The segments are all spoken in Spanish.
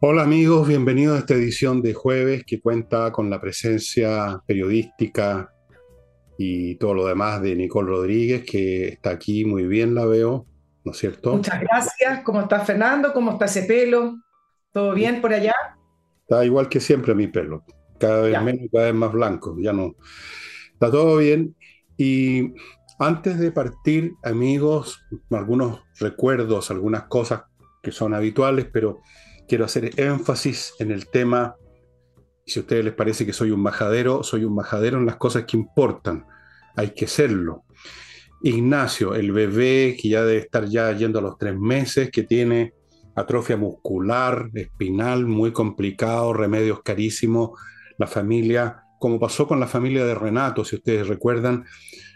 Hola amigos, bienvenidos a esta edición de jueves que cuenta con la presencia periodística y todo lo demás de Nicole Rodríguez, que está aquí muy bien, la veo, ¿no es cierto? Muchas gracias. ¿Cómo está Fernando? ¿Cómo está ese pelo? ¿Todo bien por allá? Está igual que siempre mi pelo, cada vez Ya. menos cada vez más blanco, ya no. Está todo bien. Y antes de partir, amigos, algunos recuerdos, algunas cosas que son habituales, pero quiero hacer énfasis en el tema, si a ustedes les parece que soy un majadero, soy un majadero en las cosas que importan, hay que serlo. Ignacio, el bebé que ya debe estar ya yendo a los tres meses, que tiene atrofia muscular, espinal, muy complicado, remedios carísimos, la familia, como pasó con la familia de Renato, si ustedes recuerdan,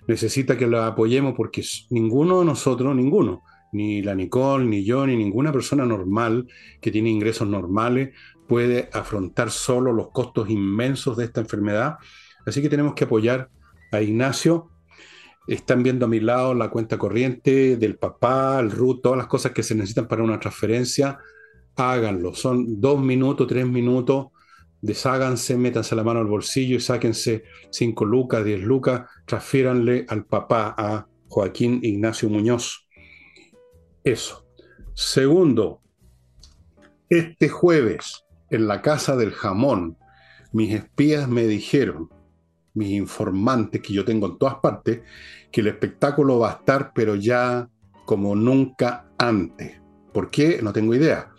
necesita que la apoyemos porque ninguno de nosotros, ninguno, ni la Nicole, ni yo, ni ninguna persona normal que tiene ingresos normales puede afrontar solo los costos inmensos de esta enfermedad. Así que tenemos que apoyar a Ignacio. Están viendo a mi lado la cuenta corriente del papá, el RUT, todas las cosas que se necesitan para una transferencia. Háganlo. Son dos minutos, tres minutos. Desháganse, métanse la mano al bolsillo y sáquense cinco lucas, diez lucas. Transfiéranle al papá, a Joaquín Ignacio Muñoz. Eso. Segundo, este jueves, en la Casa del Jamón, mis espías me dijeron, mis informantes que yo tengo en todas partes, que el espectáculo va a estar, pero ya como nunca antes. ¿Por qué? No tengo idea.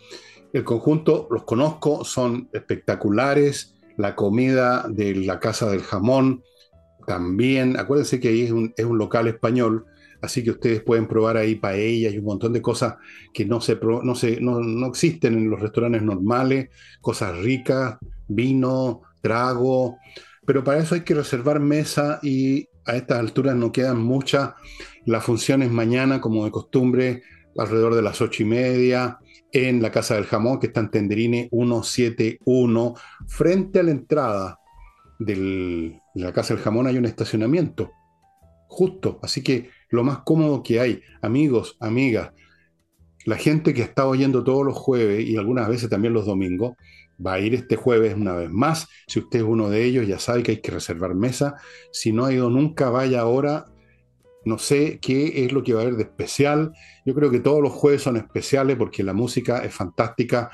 El conjunto los conozco, son espectaculares. La comida de la Casa del Jamón también. Acuérdense que ahí es un, es un local español, así que ustedes pueden probar ahí paella y un montón de cosas que no, se, no, se, no, no existen en los restaurantes normales, cosas ricas, vino, trago, pero para eso hay que reservar mesa y a estas alturas no quedan muchas. La función es mañana, como de costumbre, alrededor de las ocho y media, en la Casa del Jamón, que está en Tenderine 171, frente a la entrada de la Casa del Jamón hay un estacionamiento, justo, así que lo más cómodo que hay, amigos, amigas, la gente que está oyendo todos los jueves y algunas veces también los domingos, va a ir este jueves una vez más. Si usted es uno de ellos, ya sabe que hay que reservar mesa. Si no ha ido nunca, vaya ahora. No sé qué es lo que va a haber de especial. Yo creo que todos los jueves son especiales porque la música es fantástica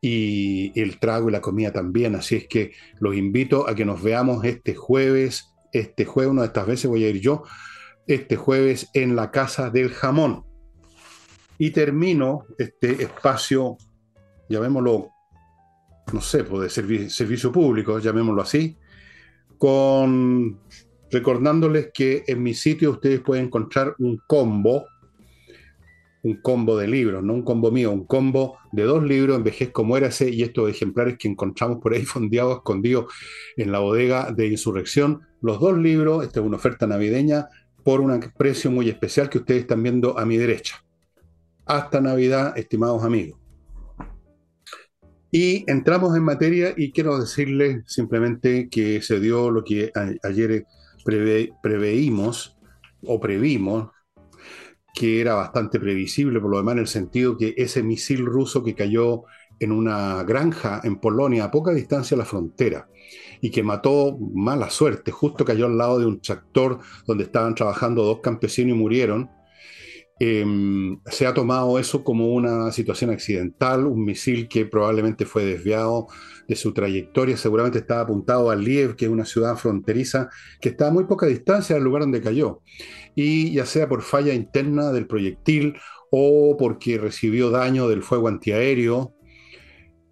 y el trago y la comida también. Así es que los invito a que nos veamos este jueves. Este jueves, una de estas veces voy a ir yo, este jueves en la Casa del Jamón. Y termino este espacio, llamémoslo, no sé, de servi- servicio público, llamémoslo así, con recordándoles que en mi sitio ustedes pueden encontrar un combo, un combo de libros, no un combo mío, un combo de dos libros, Envejezco, Muérase, y estos ejemplares que encontramos por ahí fondeados, escondidos en la bodega de Insurrección. Los dos libros, esta es una oferta navideña, por un precio muy especial que ustedes están viendo a mi derecha. Hasta Navidad, estimados amigos. Y entramos en materia y quiero decirles simplemente que se dio lo que ayer preve- preveímos o previmos, que era bastante previsible, por lo demás en el sentido que ese misil ruso que cayó en una granja en Polonia a poca distancia de la frontera y que mató mala suerte, justo cayó al lado de un tractor donde estaban trabajando dos campesinos y murieron, eh, se ha tomado eso como una situación accidental, un misil que probablemente fue desviado de su trayectoria, seguramente estaba apuntado a Liev, que es una ciudad fronteriza que está a muy poca distancia del lugar donde cayó, y ya sea por falla interna del proyectil o porque recibió daño del fuego antiaéreo,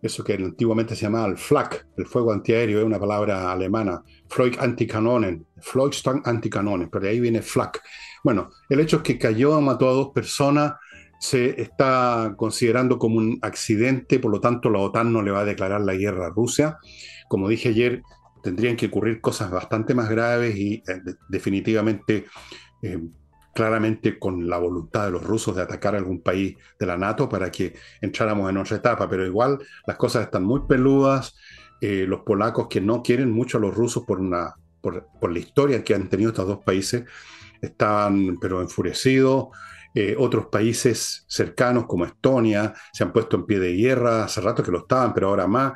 eso que antiguamente se llamaba el Flak, el fuego antiaéreo, es una palabra alemana, Freud Antikanonen, Feuchtwagen Antikanonen, pero de ahí viene Flak. Bueno, el hecho es que cayó, mató a dos personas, se está considerando como un accidente, por lo tanto la OTAN no le va a declarar la guerra a Rusia. Como dije ayer, tendrían que ocurrir cosas bastante más graves y eh, de- definitivamente, eh, claramente con la voluntad de los rusos de atacar algún país de la NATO para que entráramos en otra etapa, pero igual las cosas están muy peludas. Eh, los polacos que no quieren mucho a los rusos por, una, por la historia que han tenido estos dos países estaban pero enfurecidos. eh, otros países cercanos como Estonia se han puesto en pie de guerra, hace rato que lo estaban, pero ahora más.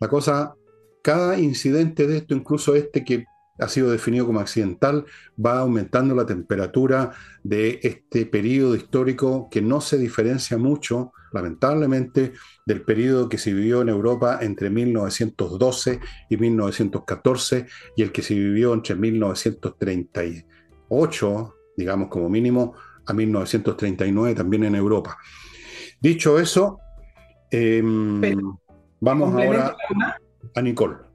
La cosa, cada incidente de esto, incluso este que ha sido definido como accidental, va aumentando la temperatura de este periodo histórico que no se diferencia mucho, lamentablemente, del periodo que se vivió en Europa entre 1912 y 1914 y el que se vivió entre 1938, digamos como mínimo, a 1939 también en Europa. Dicho eso, em, vamos ahora a Nicole.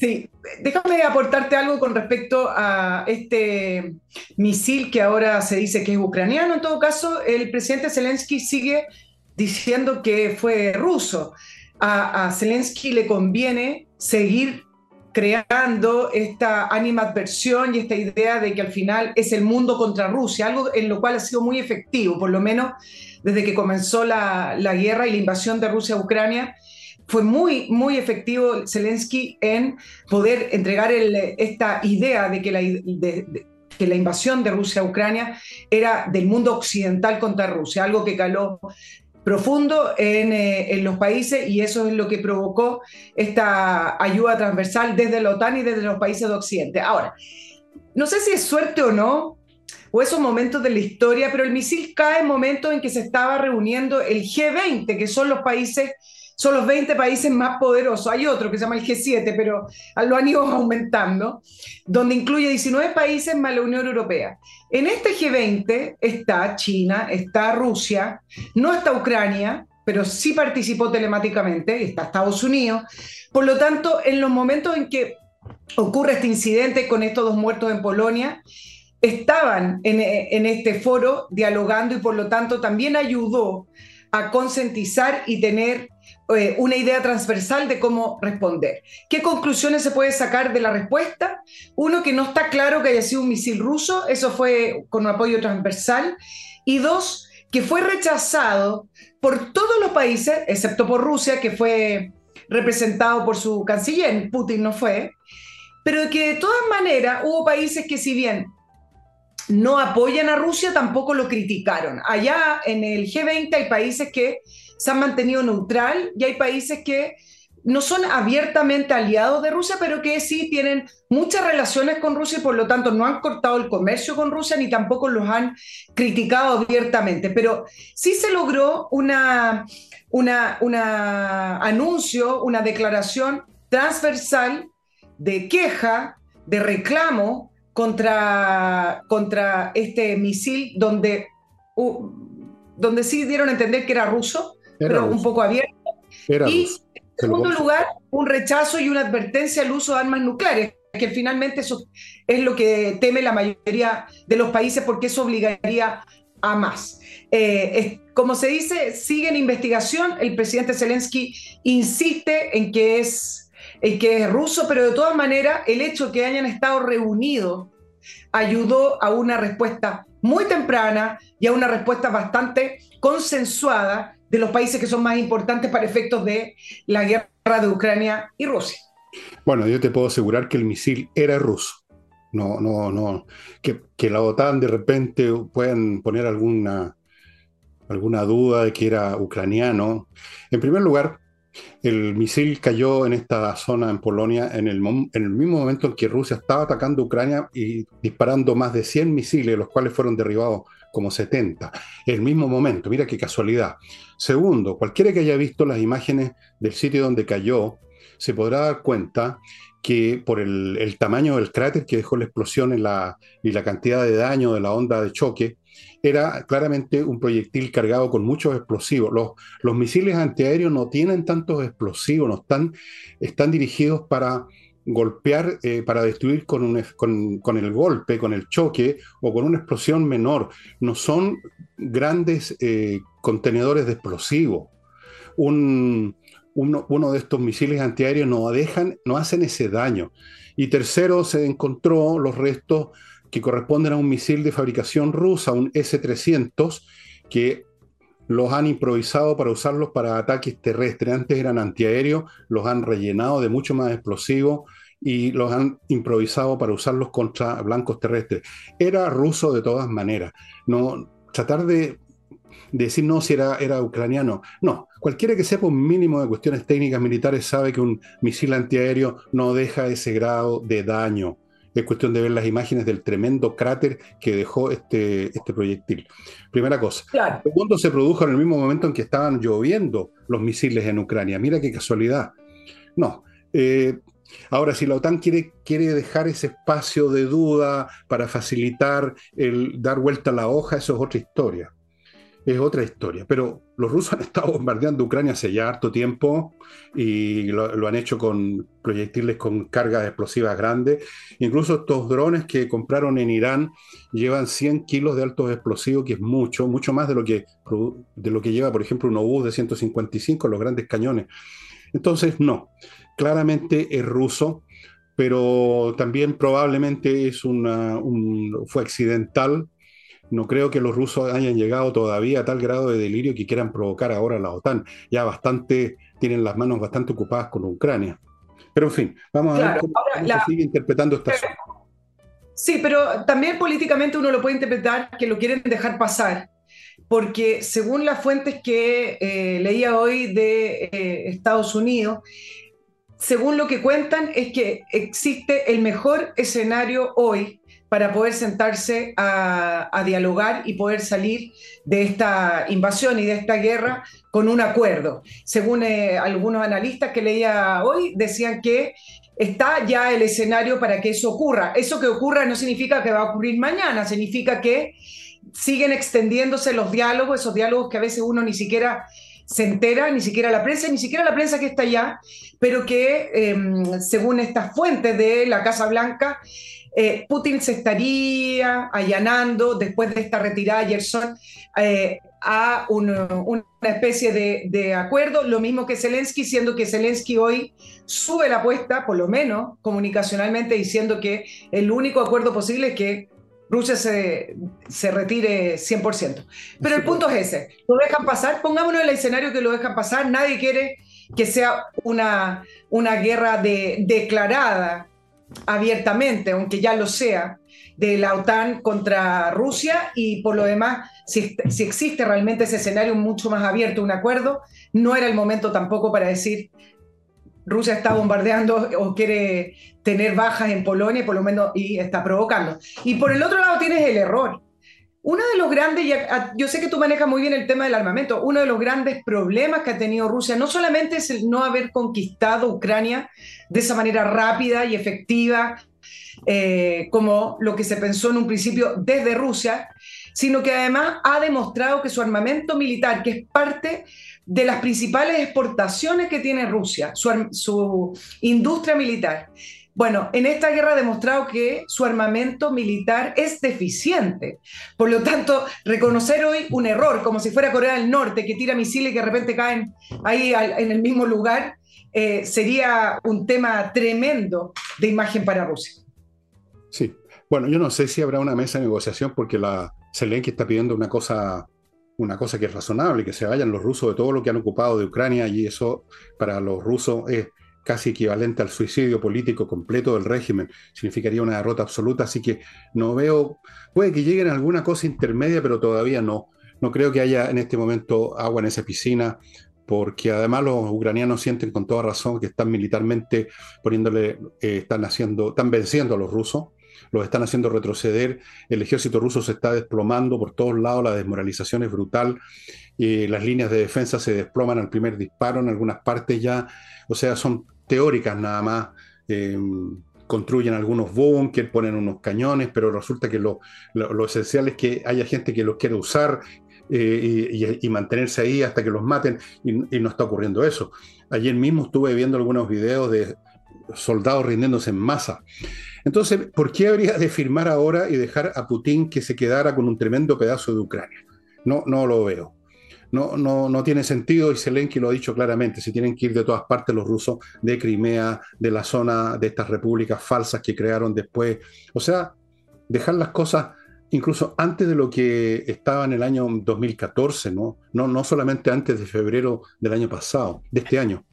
Sí, déjame aportarte algo con respecto a este misil que ahora se dice que es ucraniano. En todo caso, el presidente Zelensky sigue diciendo que fue ruso. A, Zelensky le conviene seguir creando esta animadversión y esta idea de que al final es el mundo contra Rusia, algo en lo cual ha sido muy efectivo, por lo menos desde que comenzó la, la guerra y la invasión de Rusia a Ucrania fue muy, muy efectivo Zelensky en poder entregar esta idea de que la, invasión de Rusia a Ucrania era del mundo occidental contra Rusia, algo que caló profundo en, eh, en, los países y eso es lo que provocó esta ayuda transversal desde la OTAN y desde los países de Occidente. Ahora, no sé si es suerte o no, o esos momentos de la historia, pero el misil cae en momentos en que se estaba reuniendo el G20, que son los países son los 20 países más poderosos. Hay otro que se llama el G7, pero lo han ido aumentando, donde incluye 19 países más la Unión Europea. En este G20 está China, está Rusia, no está Ucrania, pero sí participó telemáticamente, está Estados Unidos. Por lo tanto, en los momentos en que ocurre este incidente con estos dos muertos en Polonia, estaban en, en este foro dialogando y por lo tanto también ayudó a concientizar y tener eh, una idea transversal de cómo responder. ¿Qué conclusiones se puede sacar de la respuesta? Uno, que no está claro que haya sido un misil ruso, eso fue con un apoyo transversal. Y dos, que fue rechazado por todos los países, excepto por Rusia, que fue representado por su canciller, Putin no fue, pero que de todas maneras hubo países que si bien no apoyan a Rusia, tampoco lo criticaron. Allá en el G20 hay países que se han mantenido neutral y hay países que no son abiertamente aliados de Rusia, pero que sí tienen muchas relaciones con Rusia y por lo tanto no han cortado el comercio con Rusia ni tampoco los han criticado abiertamente. Pero sí se logró una, una, una anuncio, una declaración transversal de queja, de reclamo contra, contra este misil donde, donde sí dieron a entender que era ruso pero un poco abierto. y en segundo lugar, un rechazo y una advertencia al uso de armas nucleares, que finalmente eso es lo que teme la mayoría de los países porque eso obligaría a más. Eh, como se dice, sigue en investigación, el presidente Zelensky insiste en que es, en que es ruso, pero de todas maneras el hecho que hayan estado reunidos ayudó a una respuesta muy temprana y a una respuesta bastante consensuada de los países que son más importantes para efectos de la guerra de Ucrania y Rusia. Bueno, yo te puedo asegurar que el misil era ruso. No, no, no. Que, que la OTAN de repente puedan poner alguna, alguna duda de que era ucraniano. En primer lugar, el misil cayó en esta zona en Polonia en el, mismo momento en que Rusia estaba atacando Ucrania y disparando más de 100 misiles, los cuales fueron derribados como 70. El mismo momento, mira qué casualidad. Segundo, cualquiera que haya visto las imágenes del sitio donde cayó, se podrá dar cuenta que por el, tamaño del cráter que dejó la explosión y la cantidad de daño de la onda de choque, era claramente un proyectil cargado con muchos explosivos. Los, misiles antiaéreos no tienen tantos explosivos, no están, están dirigidos para golpear, eh, para destruir con, un, el golpe, con el choque o con una explosión menor. No son grandes eh, contenedores de explosivos. uno, de estos misiles antiaéreos no, dejan, no hacen ese daño. Y tercero, se encontró los restos que corresponden a un misil de fabricación rusa, un S-300, que los han improvisado para usarlos para ataques terrestres. Antes eran antiaéreos, los han rellenado de mucho más explosivos y los han improvisado para usarlos contra blancos terrestres. Era ruso de todas maneras. No, tratar de, decir no si era, era ucraniano. No, cualquiera que sepa un mínimo de cuestiones técnicas militares sabe que un misil antiaéreo no deja ese grado de daño. Es cuestión de ver las imágenes del tremendo cráter que dejó este, este proyectil. Primera cosa. Claro. Segundo, se produjo en el mismo momento en que estaban lloviendo los misiles en Ucrania. Mira qué casualidad. No. Eh, ahora, si la OTAN quiere, quiere dejar ese espacio de duda para facilitar el dar vuelta a la hoja, eso es otra historia es otra historia. Pero los rusos han estado bombardeando Ucrania hace ya harto tiempo y lo, han hecho con proyectiles con cargas explosivas grandes. Incluso estos drones que compraron en Irán llevan 100 kilos de altos explosivos, que es mucho, mucho más de lo que, de lo que lleva, por ejemplo, un obús de 155, los grandes cañones. Entonces, no, claramente es ruso pero también probablemente es una, un, fue accidental no creo que los rusos hayan llegado todavía a tal grado de delirio que quieran provocar ahora la OTAN. Ya bastante, tienen las manos bastante ocupadas con Ucrania. Pero en fin, vamos a ver cómo, se sigue interpretando esta Sí, pero también políticamente uno lo puede interpretar que lo quieren dejar pasar, porque según las fuentes que eh, leía hoy de eh, Estados Unidos, según lo que cuentan es que existe el mejor escenario hoy para poder sentarse a, dialogar y poder salir de esta invasión y de esta guerra con un acuerdo. Según eh, algunos analistas que leía hoy, decían que está ya el escenario para que eso ocurra. Eso que ocurra no significa que va a ocurrir mañana, significa que siguen extendiéndose los diálogos, esos diálogos que a veces uno ni siquiera se entera, ni siquiera la prensa, ni siquiera la prensa que está allá, pero que em, según estas fuentes de la Casa Blanca, eh, Putin se estaría allanando después de esta retirada Gerson eh, a una especie de, acuerdo, lo mismo que Zelensky, siendo que Zelensky hoy sube la apuesta, por lo menos comunicacionalmente, diciendo que el único acuerdo posible es que Rusia se, se retire 100%. Pero el punto es ese, lo dejan pasar, pongámonos en el escenario que lo dejan pasar, nadie quiere que sea una, una guerra de, declarada abiertamente, aunque ya lo sea, de la OTAN contra Rusia y por lo demás, si, existe realmente ese escenario mucho más abierto, un acuerdo, no era el momento tampoco para decir Rusia está bombardeando o quiere tener bajas en Polonia, por lo menos, y está provocando. Y por el otro lado tienes el error. Uno de los grandes, yo sé que tú manejas muy bien el tema del armamento, uno de los grandes problemas que ha tenido Rusia no solamente es el no haber conquistado Ucrania de esa manera rápida y efectiva, eh, como lo que se pensó en un principio desde Rusia, sino que además ha demostrado que su armamento militar, que es parte de las principales exportaciones que tiene Rusia, su industria militar, bueno, en esta guerra ha demostrado que su armamento militar es deficiente. Por lo tanto, reconocer hoy un error, como si fuera Corea del Norte, que tira misiles y que de repente caen ahí en el mismo lugar, eh, sería un tema tremendo de imagen para Rusia. Sí. Bueno, yo no sé si habrá una mesa de negociación porque la Zelensky está pidiendo una cosa una cosa que es razonable, que se vayan los rusos de todo lo que han ocupado de Ucrania y eso para los rusos es casi equivalente al suicidio político completo del régimen, significaría una derrota absoluta, así que no veo, puede que lleguen a alguna cosa intermedia, pero todavía no. No creo que haya en este momento agua en esa piscina, porque además los ucranianos sienten con toda razón que están militarmente poniéndole, eh, están haciendo, están venciendo a los rusos, los están haciendo retroceder, el ejército ruso se está desplomando por todos lados, la desmoralización es brutal, y las líneas de defensa se desploman al primer disparo en algunas partes ya, o sea, son teóricas nada más. Em, construyen algunos búnker, ponen unos cañones, pero resulta que lo, esencial es que haya gente que los quiere usar eh, y, mantenerse ahí hasta que los maten, y, no está ocurriendo eso. Ayer mismo estuve viendo algunos videos de soldados rindiéndose en masa. Entonces, ¿por qué habría de firmar ahora y dejar a Putin que se quedara con un tremendo pedazo de Ucrania? No, no lo veo no, no, no tiene sentido y Zelensky lo ha dicho claramente, se tienen que ir de todas partes los rusos, de Crimea, de la zona de estas repúblicas falsas que crearon después. O sea, dejar las cosas incluso antes de lo que estaba en el año 2014, ¿no? No, no solamente antes de febrero del año pasado, de este año.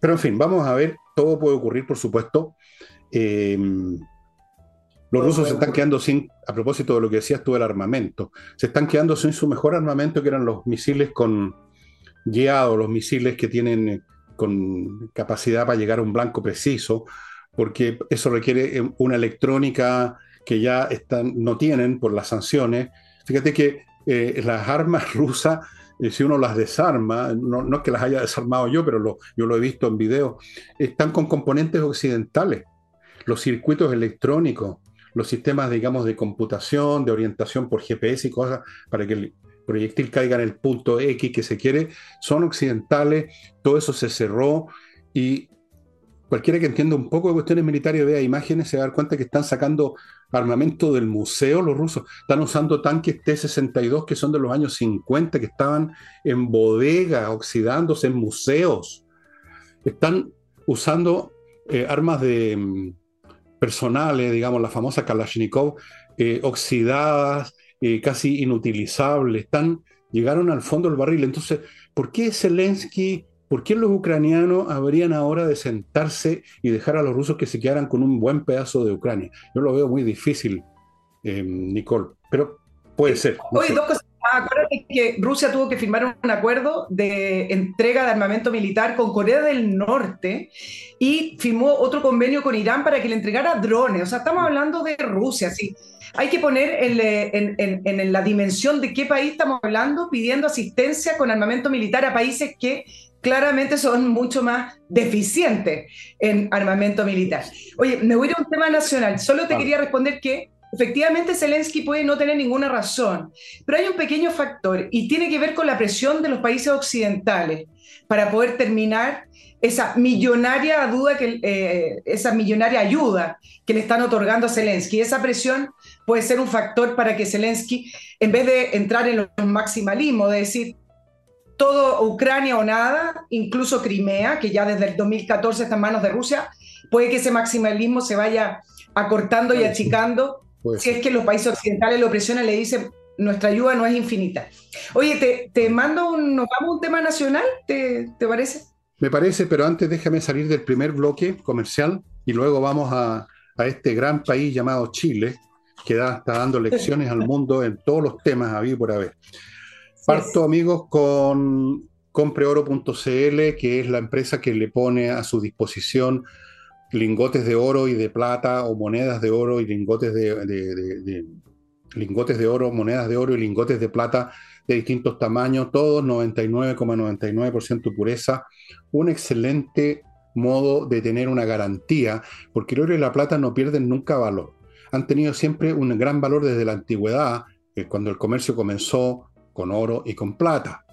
Pero en fin, vamos a ver, todo puede ocurrir, por supuesto. Em, Los rusos se están quedando sin, a propósito de lo que decías tú del armamento, se están quedando sin su mejor armamento, que eran los misiles con guiados, los misiles que tienen eh, con capacidad para llegar a un blanco preciso, porque eso requiere eh, una electrónica que ya están, no tienen por las sanciones. Fíjate que eh, las armas rusas, si uno las desarma, no, es que las haya desarmado yo, pero yo lo he visto en video, están con componentes occidentales. Los circuitos electrónicos, los sistemas, digamos, de computación, de orientación por GPS y cosas, para que el proyectil caiga en el punto X que se quiere, son occidentales, todo eso se cerró y cualquiera que entienda un poco de cuestiones militares vea imágenes se va a dar cuenta que están sacando armamento del museo los rusos, están usando tanques T-62 que son de los años 50, que estaban en bodega, oxidándose en museos, están usando eh, armas de mm, personales, digamos, la famosa Kalashnikov, eh, oxidadas, eh, casi inutilizables, están, llegaron al fondo del barril. Entonces, ¿por qué Zelensky, por qué los ucranianos habrían ahora de sentarse y dejar a los rusos que se quedaran con un buen pedazo de Ucrania? Yo lo veo muy difícil, eh, Nicole, pero puede ser. Oye, dos cosas acuérdate que Rusia tuvo que firmar un acuerdo de entrega de armamento militar con Corea del Norte y firmó otro convenio con Irán para que le entregara drones. O sea, estamos hablando de Rusia, sí. Hay que poner en, en la dimensión de qué país estamos hablando pidiendo asistencia con armamento militar a países que claramente son mucho más deficientes en armamento militar. Oye, me voy a ir a un tema nacional. Solo te quería responder que efectivamente Zelensky puede no tener ninguna razón, pero hay un pequeño factor y tiene que ver con la presión de los países occidentales para poder terminar esa millonaria duda que, eh, esa millonaria ayuda que le están otorgando a Zelensky. Esa presión puede ser un factor para que Zelensky, en vez de entrar en los maximalismos, de decir todo Ucrania o nada, incluso Crimea, que ya desde el 2014 está en manos de Rusia, puede que ese maximalismo se vaya acortando y achicando si es que los países occidentales lo presionan, le dicen, nuestra ayuda no es infinita. Oye, te, mando un, nos vamos a un tema nacional, ¿te, parece? Me parece, pero antes déjame salir del primer bloque comercial y luego vamos a, este gran país llamado Chile, que da, está dando lecciones al mundo en todos los temas habido por haber. Parto, amigos, con compreoro.cl, que es la empresa que le pone a su disposición lingotes de oro y de plata o monedas de oro y lingotes de, lingotes de oro, monedas de oro y lingotes de plata de distintos tamaños, todos 99,99% pureza, un excelente modo de tener una garantía, porque el oro y la plata no pierden nunca valor. Han tenido siempre un gran valor desde la antigüedad, eh, cuando el comercio comenzó con oro y con plata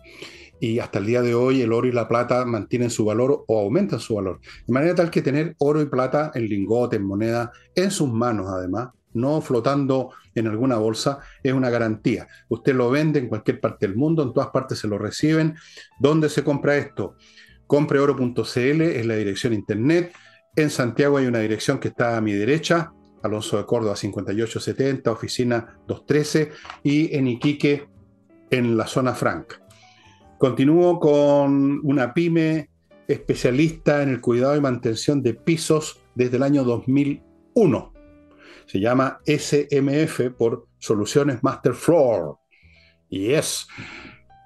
y hasta el día de hoy el oro y la plata mantienen su valor o aumentan su valor. De manera tal que tener oro y plata en lingote, en moneda, en sus manos además, no flotando en alguna bolsa, es una garantía. Usted lo vende en cualquier parte del mundo, en todas partes se lo reciben. ¿Dónde se compra esto? Compreoro.cl es la dirección internet. En Santiago hay una dirección que está a mi derecha, Alonso de Córdoba 5870, oficina 213, y en Iquique, en la zona franca. Continúo con una pyme especialista en el cuidado y mantención de pisos desde el año 2001. Se llama SMF por Soluciones Master Floor. Y es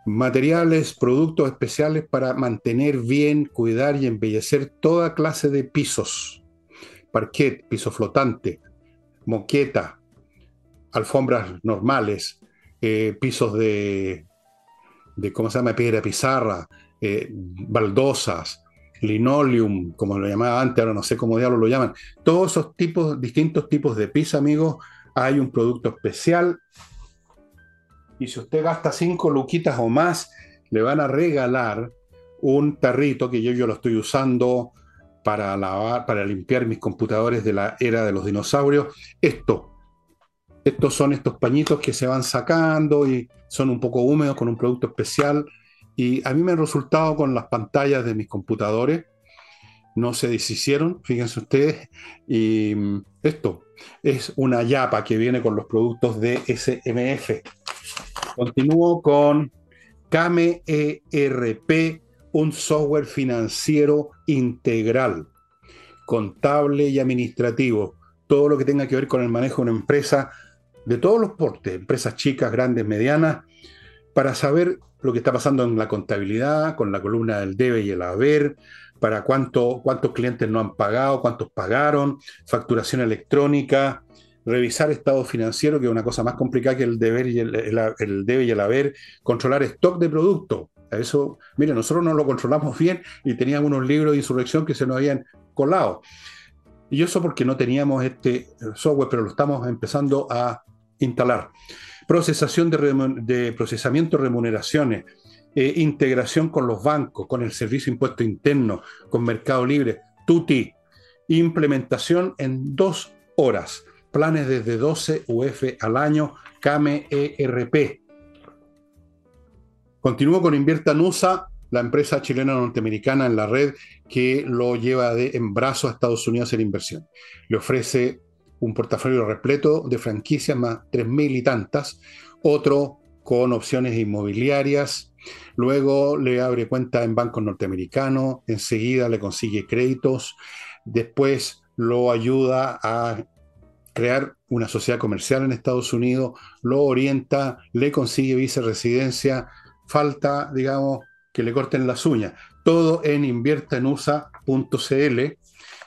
materiales, productos especiales para mantener bien, cuidar y embellecer toda clase de pisos. Parquet, piso flotante, moqueta, alfombras normales, eh, pisos de de cómo se llama, piedra pizarra, eh, baldosas, linoleum, como lo llamaba antes, ahora no sé cómo diablos lo llaman. Todos esos tipos, distintos tipos de pizza, amigos, hay un producto especial. Y si usted gasta cinco luquitas o más, le van a regalar un tarrito que yo, yo lo estoy usando para lavar, para limpiar mis computadores de la era de los dinosaurios. Esto, estos son estos pañitos que se van sacando y son un poco húmedos con un producto especial. Y a mí me han resultado con las pantallas de mis computadores. No se deshicieron, fíjense ustedes. Y esto es una yapa que viene con los productos de SMF. Continúo con KMERP, un software financiero integral, contable y administrativo todo lo que tenga que ver con el manejo de una empresa de todos los portes, empresas chicas, grandes, medianas, para saber lo que está pasando en la contabilidad, con la columna del debe y el haber, para cuánto, cuántos clientes no han pagado, cuántos pagaron, facturación electrónica, revisar estado financiero, que es una cosa más complicada que el deber y el, debe y el haber, controlar stock de productos. Eso, mire, nosotros no lo controlamos bien y teníamos unos libros de insurrección que se nos habían colado. Y eso porque no teníamos este software, pero lo estamos empezando a instalar. Procesación de, procesamiento de remuneraciones, eh, integración con los bancos, con el Servicio Impuesto Interno, con Mercado Libre, TUTI, implementación en dos horas, planes desde 12 UF al año, CAME ERP. Continúo con Invierta NUSA, la empresa chilena norteamericana en la red que lo lleva de, en a Estados Unidos en inversión. Le ofrece un portafolio repleto de franquicias, más 3.000 y tantas, otro con opciones inmobiliarias, luego le abre cuenta en bancos norteamericanos, enseguida le consigue créditos, después lo ayuda a crear una sociedad comercial en Estados Unidos, lo orienta, le consigue viceresidencia, falta, digamos, que le corten las uñas. Todo en inviertaenusa.cl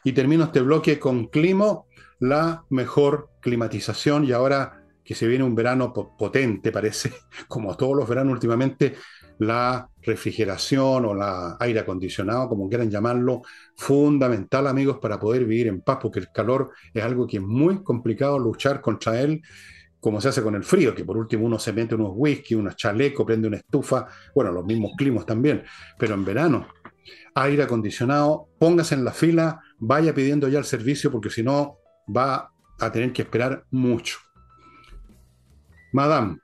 y termino este bloque con Climo, la mejor climatización y ahora que se viene un verano potente, parece, como todos los veranos últimamente, la refrigeración o la aire acondicionado, como quieran llamarlo, fundamental, amigos, para poder vivir en paz, porque el calor es algo que es muy complicado luchar contra él, como se hace con el frío, que por último uno se mete unos whisky, unos chalecos, prende una estufa, bueno, los mismos climas también, pero en verano, aire acondicionado, póngase en la fila, vaya pidiendo ya el servicio, porque si no, va a tener que esperar mucho. Madame.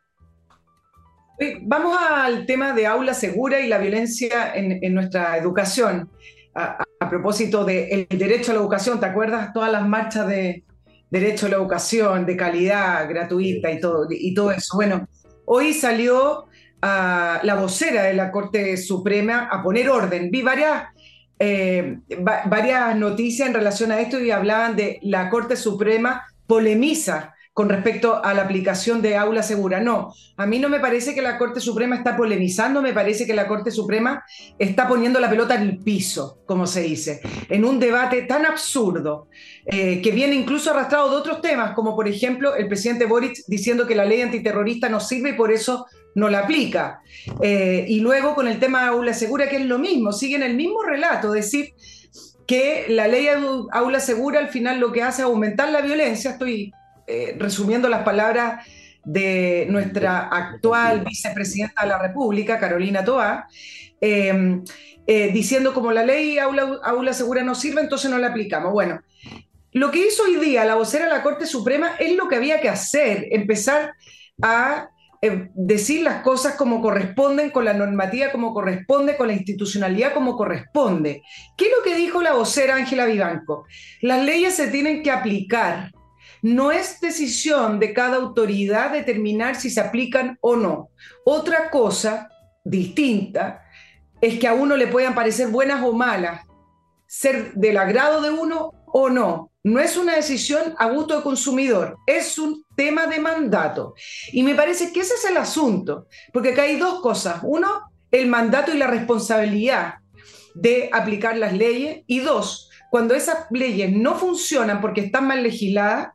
Vamos al tema de aula segura y la violencia en, nuestra educación. A, propósito del derecho a la educación, ¿te acuerdas todas las marchas de derecho a la educación, de calidad gratuita y todo, y todo eso? Bueno, hoy salió a la vocera de la Corte Suprema a poner orden. Vi varias eh, varias noticias en relación a esto y hablaban de la Corte Suprema polemiza con respecto a la aplicación de aula segura. No, a mí no me parece que la Corte Suprema está polemizando, me parece que la Corte Suprema está poniendo la pelota en el piso, como se dice, en un debate tan absurdo, eh, que viene incluso arrastrado de otros temas, como por ejemplo el presidente Boric diciendo que la ley antiterrorista no sirve y por eso no la aplica. Eh, y luego con el tema de aula segura, que es lo mismo, siguen el mismo relato, decir que la ley aula segura al final lo que hace es aumentar la violencia, estoy eh, resumiendo las palabras de nuestra actual vicepresidenta de la República, Carolina Toa, em, eh, diciendo como la ley aula, aula segura no sirve, entonces no la aplicamos. Bueno, lo que hizo hoy día la vocera de la Corte Suprema es lo que había que hacer, empezar a eh, decir las cosas como corresponden, con la normativa como corresponde, con la institucionalidad como corresponde. ¿Qué es lo que dijo la vocera Ángela Vivanco? Las leyes se tienen que aplicar. No es decisión de cada autoridad determinar si se aplican o no. Otra cosa distinta es que a uno le puedan parecer buenas o malas, ser del agrado de uno o no no es una decisión a gusto del consumidor, es un tema de mandato. Y me parece que ese es el asunto, porque acá hay dos cosas. Uno, el mandato y la responsabilidad de aplicar las leyes. Y dos, cuando esas leyes no funcionan porque están mal legisladas,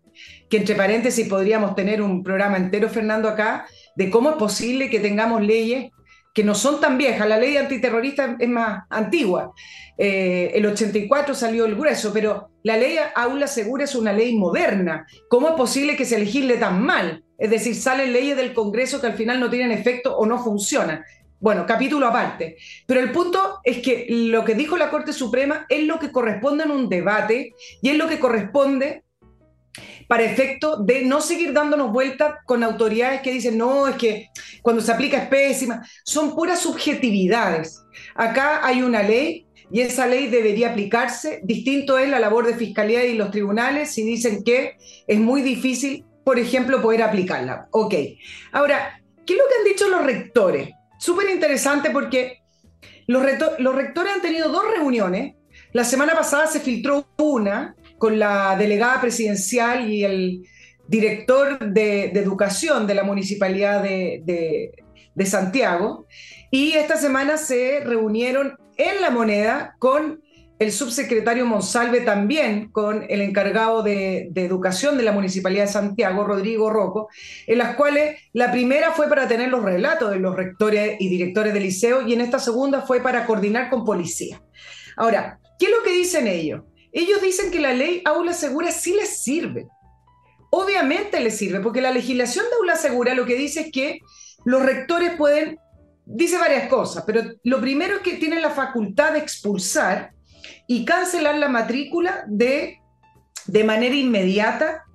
que entre paréntesis podríamos tener un programa entero, Fernando, acá, de cómo es posible que tengamos leyes que no son tan viejas. La ley antiterrorista es más antigua. Eh, el 84 salió el grueso, pero la ley aula segura es una ley moderna. ¿Cómo es posible que se legisle tan mal? Es decir, salen leyes del Congreso que al final no tienen efecto o no funcionan. Bueno, capítulo aparte. Pero el punto es que lo que dijo la Corte Suprema es lo que corresponde en un debate y es lo que corresponde para efecto de no seguir dándonos vueltas con autoridades que dicen, no, es que cuando se aplica es pésima. Son puras subjetividades. Acá hay una ley y esa ley debería aplicarse. Distinto es la labor de fiscalía y los tribunales si dicen que es muy difícil, por ejemplo, poder aplicarla. Ok. Ahora, ¿qué es lo que han dicho los rectores? Súper interesante porque los, los rectores han tenido dos reuniones. La semana pasada se filtró una con la delegada presidencial y el director de, educación de la Municipalidad de, de Santiago. Y esta semana se reunieron en La Moneda con el subsecretario Monsalve también con el encargado de, educación de la Municipalidad de Santiago, Rodrigo Rocco, en las cuales la primera fue para tener los relatos de los rectores y directores del liceo y en esta segunda fue para coordinar con policía. Ahora, ¿qué es lo que dicen ellos? Ellos dicen que la ley aula segura sí les sirve. Obviamente les sirve, porque la legislación de aula segura lo que dice es que los rectores pueden, dice varias cosas, pero lo primero es que tienen la facultad de expulsar y cancelar la matrícula de, de manera inmediata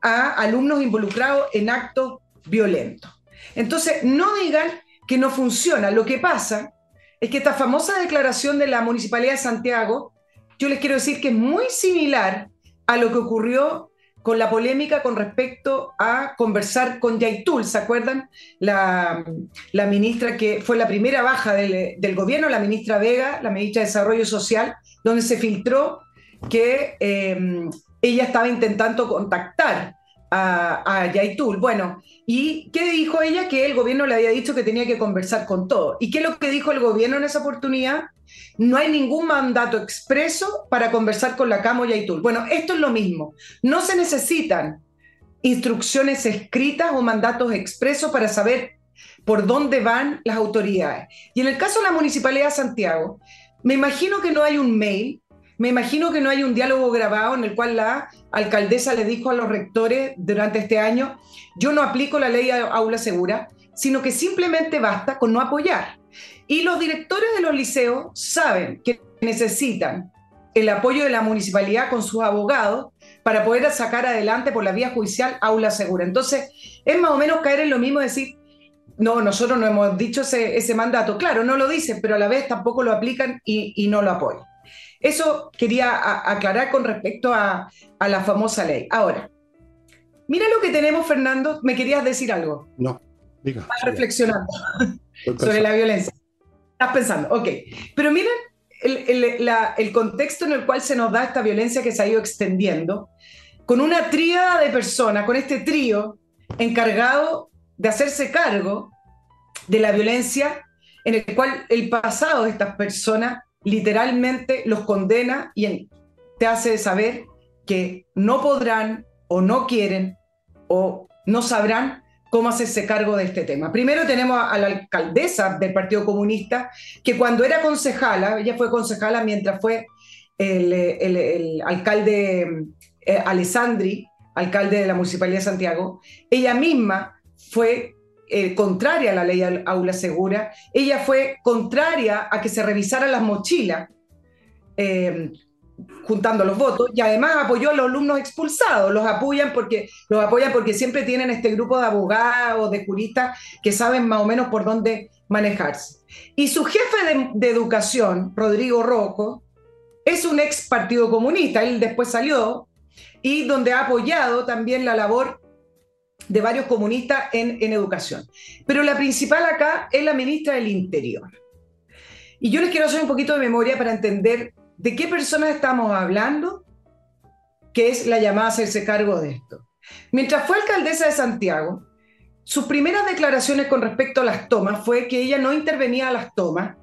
a alumnos involucrados en actos violentos. Entonces, no digan que no funciona. Lo que pasa es que esta famosa declaración de la Municipalidad de Santiago, yo les quiero decir que es muy similar a lo que ocurrió con la polémica con respecto a conversar con Yaitul, ¿se acuerdan? La, ministra que fue la primera baja del, gobierno, la ministra Vega, la ministra de Desarrollo Social, donde se filtró que em, ella estaba intentando contactar a, a Yaitul. Bueno, ¿y qué dijo ella? Que el gobierno le había dicho que tenía que conversar con todo. ¿Y qué es lo que dijo el gobierno en esa oportunidad? No hay ningún mandato expreso para conversar con la Camo Yaitul. Bueno, esto es lo mismo. No se necesitan instrucciones escritas o mandatos expresos para saber por dónde van las autoridades. Y en el caso de la Municipalidad de Santiago, me imagino que no hay un mail, me imagino que no hay un diálogo grabado en el cual la alcaldesa le dijo a los rectores durante este año, yo no aplico la ley aula segura, sino que simplemente basta con no apoyar. Y los directores de los liceos saben que necesitan el apoyo de la municipalidad con sus abogados para poder sacar adelante por la vía judicial aula segura. Entonces, es más o menos caer en lo mismo decir, no, nosotros no hemos dicho ese, mandato. Claro, no lo dicen, pero a la vez tampoco lo aplican y, no lo apoyan. Eso quería aclarar con respecto a, la famosa ley. Ahora, mira lo que tenemos, Fernando. ¿Me querías decir algo? No, diga. Estás reflexionando sobre la violencia. Estás pensando, ok. Pero miren el, contexto en el cual se nos da esta violencia que se ha ido extendiendo, con una tríada de personas, con este trío encargado de hacerse cargo de la violencia en el cual el pasado de estas personas literalmente los condena y te hace saber que no podrán o no quieren o no sabrán cómo hacerse cargo de este tema. Primero tenemos a la alcaldesa del Partido Comunista, que cuando era concejala, ella fue concejala mientras fue el, alcalde eh, Alessandri, alcalde de la Municipalidad de Santiago, ella misma fue eh, contraria a la ley aula segura, ella fue contraria a que se revisaran las mochilas, eh, juntando los votos, y además apoyó a los alumnos expulsados, los apoyan porque, los porque siempre tienen este grupo de abogados, de juristas que saben más o menos por dónde manejarse. Y su jefe de, de educación, Rodrigo Rojo, es un ex partido comunista, él después salió, y donde ha apoyado también la labor de varios comunistas en, educación. Pero la principal acá es la ministra del Interior. Y yo les quiero hacer un poquito de memoria para entender de qué personas estamos hablando, que es la llamada a hacerse cargo de esto. Mientras fue alcaldesa de Santiago, sus primeras declaraciones con respecto a las tomas fue que ella no intervenía a las tomas,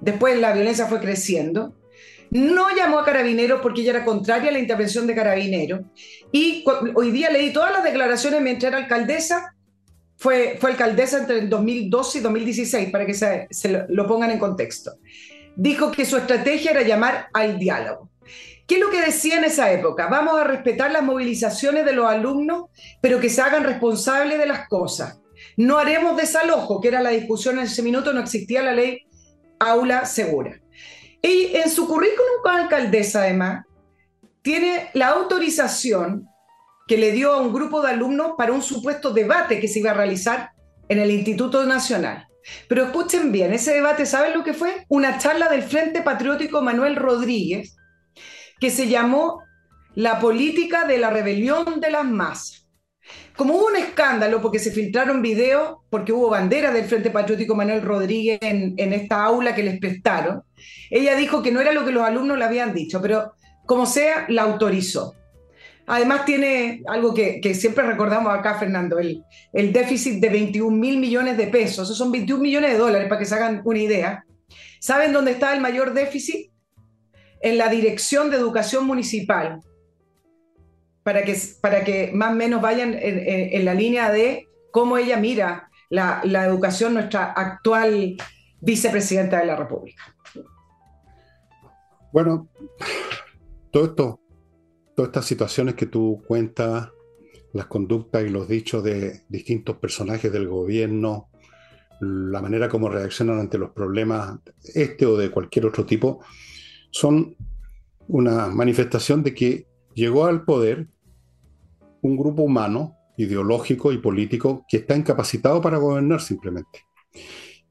después la violencia fue creciendo, no llamó a carabineros porque ella era contraria a la intervención de carabineros. Y hoy día leí todas las declaraciones mientras era alcaldesa. Fue, fue alcaldesa entre el 2012 y 2016, para que se, se lo pongan en contexto. Dijo que su estrategia era llamar al diálogo. ¿Qué es lo que decía en esa época? Vamos a respetar las movilizaciones de los alumnos, pero que se hagan responsables de las cosas. No haremos desalojo, que era la discusión en ese minuto, no existía la ley aula segura. Y en su currículum como alcaldesa, además, tiene la autorización que le dio a un grupo de alumnos para un supuesto debate que se iba a realizar en el Instituto Nacional. Pero escuchen bien, ese debate, ¿saben lo que fue? Una charla del Frente Patriótico Manuel Rodríguez, que se llamó La política de la rebelión de las masas. Como hubo un escándalo porque se filtraron videos, porque hubo banderas del Frente Patriótico Manuel Rodríguez en, esta aula que les prestaron, ella dijo que no era lo que los alumnos le habían dicho, pero como sea, la autorizó. Además tiene algo que, siempre recordamos acá, Fernando, el, el déficit de 21 mil millones de pesos. Esos son 21 millones de dólares, para que se hagan una idea. ¿Saben dónde está el mayor déficit? En la Dirección de Educación Municipal. Para que, para que más o menos vayan en, la línea de cómo ella mira la, la educación, nuestra actual vicepresidenta de la República. Bueno, todo esto todas estas situaciones que tú cuentas, las conductas y los dichos de distintos personajes del gobierno, la manera como reaccionan ante los problemas, este o de cualquier otro tipo, son una manifestación de que llegó al poder un grupo humano, ideológico y político, que está incapacitado para gobernar simplemente.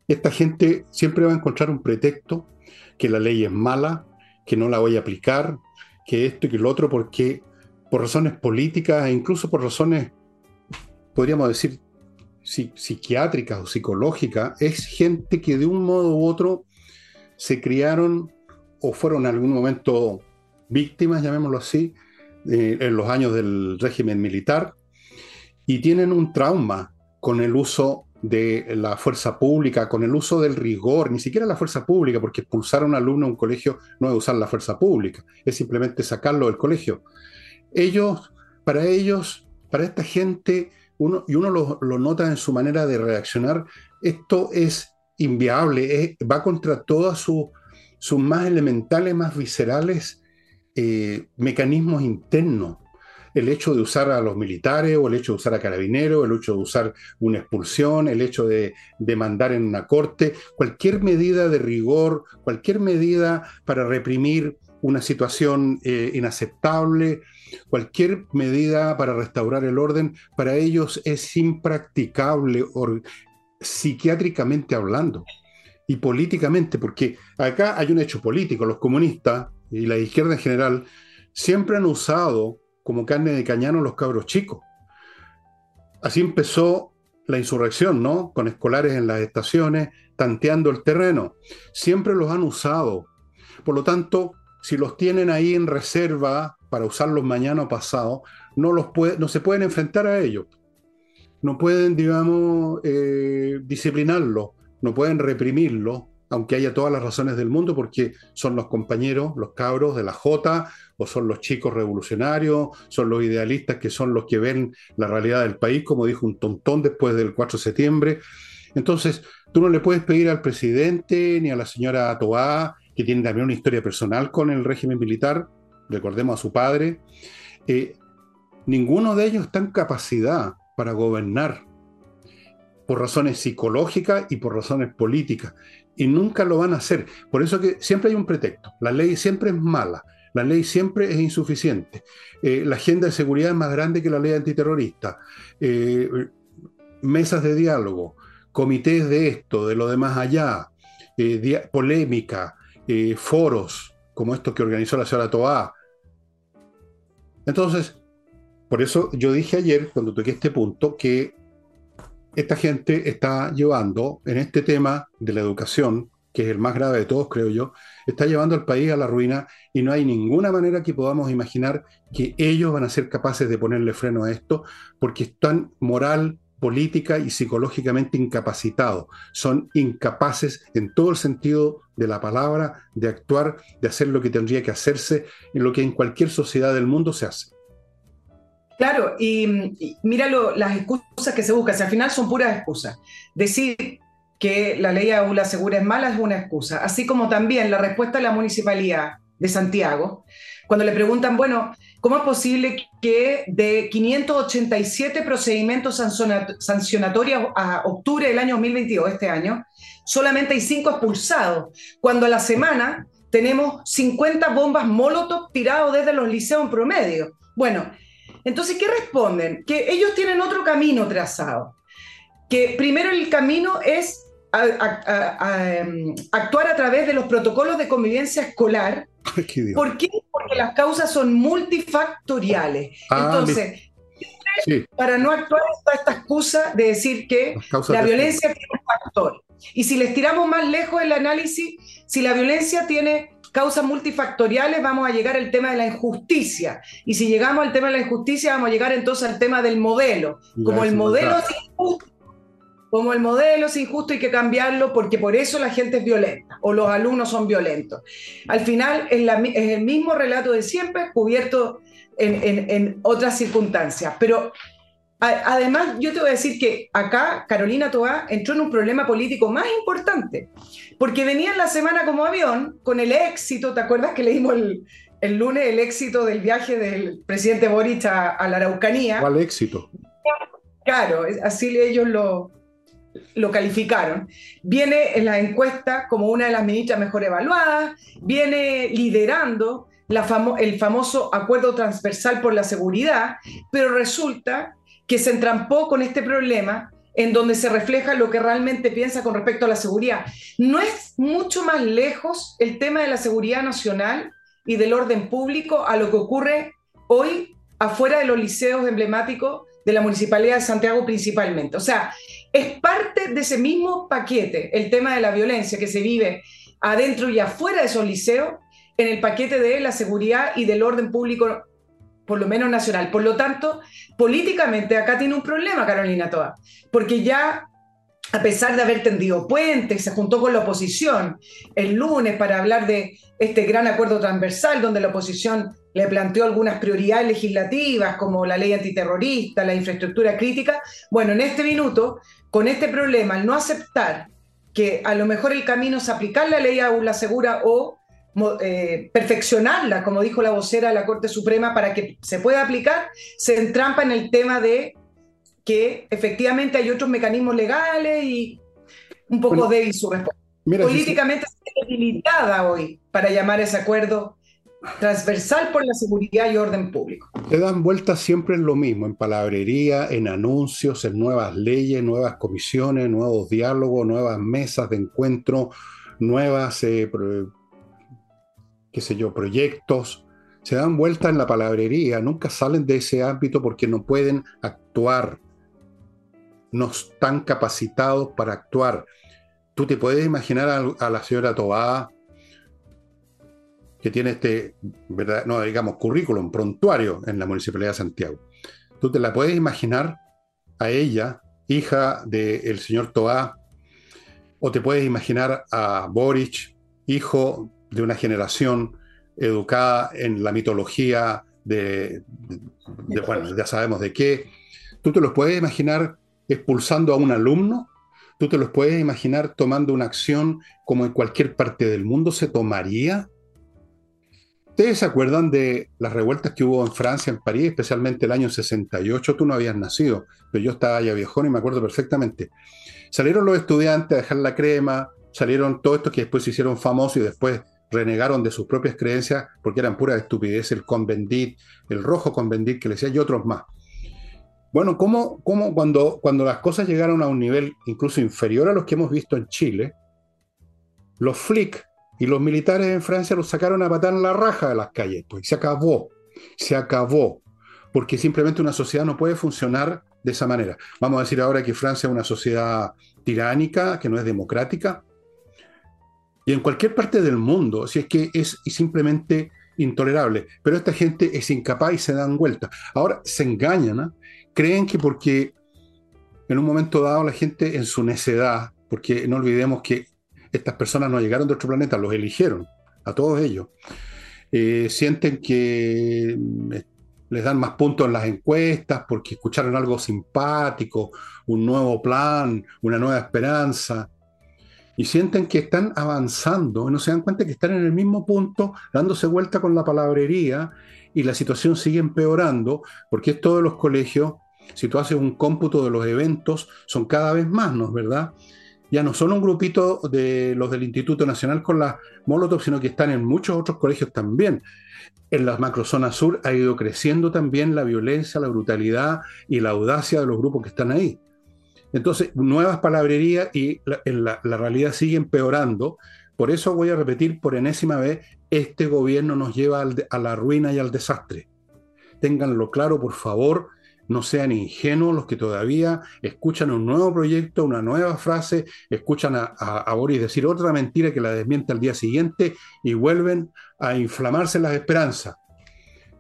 Esta gente siempre va a encontrar un pretexto, que la ley es mala, que no la voy a aplicar, que esto y que lo otro, porque por razones políticas e incluso por razones, podríamos decir, psiquiátricas o psicológicas, es gente que de un modo u otro se criaron o fueron en algún momento víctimas, llamémoslo así, en los años del régimen militar, y tienen un trauma con el uso de la fuerza pública, con el uso del rigor, ni siquiera la fuerza pública, porque expulsar a un alumno a un colegio no es usar la fuerza pública, es simplemente sacarlo del colegio. Ellos, para ellos, para esta gente, uno, y uno lo, nota en su manera de reaccionar, esto es inviable, va contra todos sus más elementales, más viscerales eh, mecanismos internos el hecho de usar a los militares o el hecho de usar a carabineros, el hecho de usar una expulsión, el hecho de, mandar en una corte, cualquier medida de rigor, cualquier medida para reprimir una situación eh, inaceptable, cualquier medida para restaurar el orden, para ellos es impracticable psiquiátricamente hablando y políticamente, porque acá hay un hecho político, los comunistas y la izquierda en general siempre han usado como carne de cañano los cabros chicos. Así empezó la insurrección, ¿no? Con escolares en las estaciones, tanteando el terreno. Siempre los han usado. Por lo tanto, si los tienen ahí en reserva para usarlos mañana o pasado, no, los puede, no se pueden enfrentar a ellos. No pueden, digamos, eh, disciplinarlos, no pueden reprimirlos, aunque haya todas las razones del mundo, porque son los compañeros, los cabros de la J, o son los chicos revolucionarios, son los idealistas que son los que ven la realidad del país, como dijo un tontón después del 4 de septiembre. Entonces, tú no le puedes pedir al presidente ni a la señora Toá, que tiene también una historia personal con el régimen militar, recordemos a su padre, eh, ninguno de ellos está en capacidad para gobernar por razones psicológicas y por razones políticas y nunca lo van a hacer. Por eso que siempre hay un pretexto. La ley siempre es mala. La ley siempre es insuficiente. Eh, la agenda de seguridad es más grande que la ley antiterrorista. Eh, mesas de diálogo, comités de esto, de lo demás allá, eh, polémica, foros como estos que organizó la señora Toá. Entonces, por eso yo dije ayer, cuando toqué este punto, que esta gente está llevando en este tema de la educación, que es el más grave de todos, creo yo, está llevando al país a la ruina y no hay ninguna manera que podamos imaginar que ellos van a ser capaces de ponerle freno a esto porque están moral, política y psicológicamente incapacitados. Son incapaces en todo el sentido de la palabra de actuar, de hacer lo que tendría que hacerse en lo que en cualquier sociedad del mundo se hace. Claro, y, míralo, las excusas que se buscan, si al final son puras excusas. Decir que la ley aula segura es mala es una excusa, así como también la respuesta de la municipalidad de Santiago, cuando le preguntan, bueno, ¿cómo es posible que de 587 procedimientos sancionatorios a octubre del año 2022, este año, solamente hay 5 expulsados, cuando a la semana tenemos 50 bombas Molotov tirados desde los liceos en promedio? Bueno, entonces, ¿qué responden? Que ellos tienen otro camino trazado. Que primero el camino es em, actuar a través de los protocolos de convivencia escolar. ¿Por qué? Porque las causas son multifactoriales. Ah, Entonces, para no actuar está esta excusa de decir que la violencia tiene un factor. Y si les tiramos más lejos el análisis, si la violencia tiene causas multifactoriales, vamos a llegar al tema de la injusticia. Y si llegamos al tema de la injusticia, vamos a llegar entonces al tema del modelo. Como el modelo es injusto, como el modelo es injusto, hay que cambiarlo porque por eso la gente es violenta o los alumnos son violentos. Al final es, el mismo relato de siempre, cubierto en, otras circunstancias. Pero además, yo te voy a decir que acá Carolina Toá entró en un problema político más importante, porque venía en la semana como avión con el éxito, ¿te acuerdas que leímos el, el lunes el éxito del viaje del presidente Boric a, a la Araucanía? ¿Cuál éxito? Claro, así ellos lo, lo calificaron, viene en la encuesta como una de las ministras mejor evaluadas, viene liderando el famoso acuerdo transversal por la seguridad, pero resulta que se entrampó con este problema en donde se refleja lo que realmente piensa con respecto a la seguridad. No es mucho más lejos el tema de la seguridad nacional y del orden público a lo que ocurre hoy afuera de los liceos emblemáticos de la Municipalidad de Santiago principalmente. O sea, es parte de ese mismo paquete, el tema de la violencia que se vive adentro y afuera de esos liceos, en el paquete de la seguridad y del orden público, por lo menos nacional. Por lo tanto, políticamente acá tiene un problema Carolina Toa, porque ya a pesar de haber tendido puentes, se juntó con la oposición el lunes para hablar de este gran acuerdo transversal donde la oposición le planteó algunas prioridades legislativas como la ley antiterrorista, la infraestructura crítica. Bueno, en este minuto, con este problema, al no aceptar que a lo mejor el camino es aplicar la ley aula segura o eh, perfeccionarla, como dijo la vocera de la Corte Suprema, para que se pueda aplicar, se entrampa en el tema de que efectivamente hay otros mecanismos legales y un poco de débil su respuesta. Políticamente está debilitada hoy para llamar ese acuerdo transversal por la seguridad y orden público. Se dan vueltas siempre en lo mismo, en palabrería, en anuncios, en nuevas leyes, nuevas comisiones, nuevos diálogos, nuevas mesas de encuentro, nuevas, eh, qué sé yo, proyectos. Se dan vueltas en la palabrería, nunca salen de ese ámbito porque no pueden actuar, no están capacitados para actuar. Tú te puedes imaginar a, a la señora Tobá que tiene este, ¿verdad? no digamos, currículum, prontuario en la Municipalidad de Santiago. Tú te la puedes imaginar a ella, hija del señor Toá, o te puedes imaginar a Boric, hijo de una generación educada en la mitología de, bueno, ya sabemos de qué. Tú te los puedes imaginar expulsando a un alumno, tú te los puedes imaginar tomando una acción como en cualquier parte del mundo se tomaría ¿Ustedes se acuerdan de las revueltas que hubo en Francia, en París, especialmente el año 68? Tú no habías nacido, pero yo estaba ya viejón y me acuerdo perfectamente. Salieron los estudiantes a dejar la crema, salieron todos estos que después se hicieron famosos y después renegaron de sus propias creencias porque eran pura estupidez, el convendit, el rojo convendit que le decía y otros más. Bueno, ¿cómo, cómo cuando, cuando las cosas llegaron a un nivel incluso inferior a los que hemos visto en Chile, los flics y los militares en Francia los sacaron a patar en la raja de las calles. Pues se acabó, se acabó. Porque simplemente una sociedad no puede funcionar de esa manera. Vamos a decir ahora que Francia es una sociedad tiránica, que no es democrática. Y en cualquier parte del mundo, si es que es simplemente intolerable. Pero esta gente es incapaz y se dan vuelta. Ahora se engañan, ¿no? creen que porque en un momento dado la gente en su necedad, porque no olvidemos que estas personas no llegaron de otro planeta, los eligieron, a todos ellos. Eh, sienten que mm, les dan más puntos en las encuestas porque escucharon algo simpático, un nuevo plan, una nueva esperanza, y sienten que están avanzando y no se dan cuenta que están en el mismo punto, dándose vuelta con la palabrería, y la situación sigue empeorando, porque es todos los colegios, si tú haces un cómputo de los eventos, son cada vez más, ¿no es verdad? ya no son un grupito de los del Instituto Nacional con las Molotov, sino que están en muchos otros colegios también. En la macrozona sur ha ido creciendo también la violencia, la brutalidad y la audacia de los grupos que están ahí. Entonces, nuevas palabrerías y la, la realidad sigue empeorando. Por eso voy a repetir por enésima vez, este gobierno nos lleva a la ruina y al desastre. Ténganlo claro, por favor, no sean ingenuos los que todavía escuchan un nuevo proyecto, una nueva frase, escuchan a, a, Boris decir otra mentira que la desmiente al día siguiente y vuelven a inflamarse las esperanzas.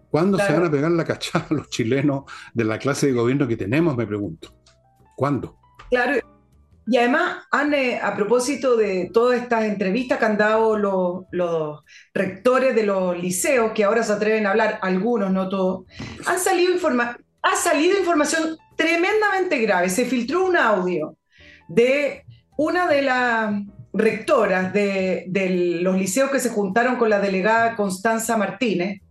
¿Cuándo se van a pegar la cachada los chilenos de la clase de gobierno que tenemos, me pregunto? ¿Cuándo? Claro, y además, Anne, a propósito de todas estas entrevistas que han dado los, rectores de los liceos, que ahora se atreven a hablar, algunos, no todos, han salido ha salido información tremendamente grave. Se filtró un audio de una de las rectoras de, los liceos que se juntaron con la delegada Constanza Martínez,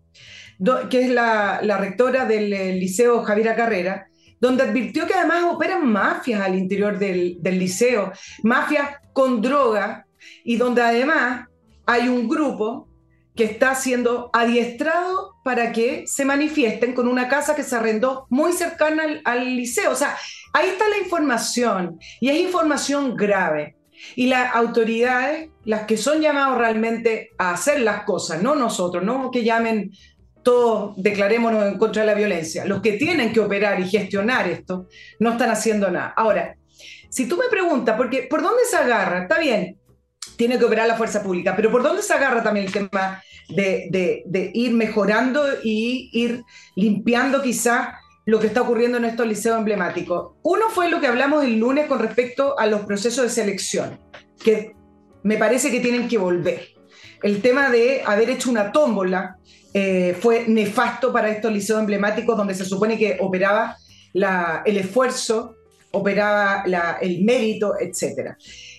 que es la, la rectora del liceo Javiera Carrera, donde advirtió que además operan mafias al interior del, liceo, mafias con droga, y donde además hay un grupo que está siendo adiestrado para que se manifiesten con una casa que se arrendó muy cercana al, liceo. O sea, ahí está la información y es información grave. Y las autoridades, las que son llamados realmente a hacer las cosas, no nosotros, no que llamen todos declarémonos en contra de la violencia. Los que tienen que operar y gestionar esto no están haciendo nada. Ahora, si tú me preguntas, porque ¿por dónde se agarra? Está bien, tiene que operar la fuerza pública, pero ¿por dónde se agarra también el tema de, ir mejorando y ir limpiando quizás lo que está ocurriendo en estos liceos emblemáticos? Uno fue lo que hablamos el lunes con respecto a los procesos de selección, que me parece que tienen que volver. El tema de haber hecho una tómbola eh, fue nefasto para estos liceos emblemáticos donde se supone que operaba el esfuerzo, operaba el mérito, etc.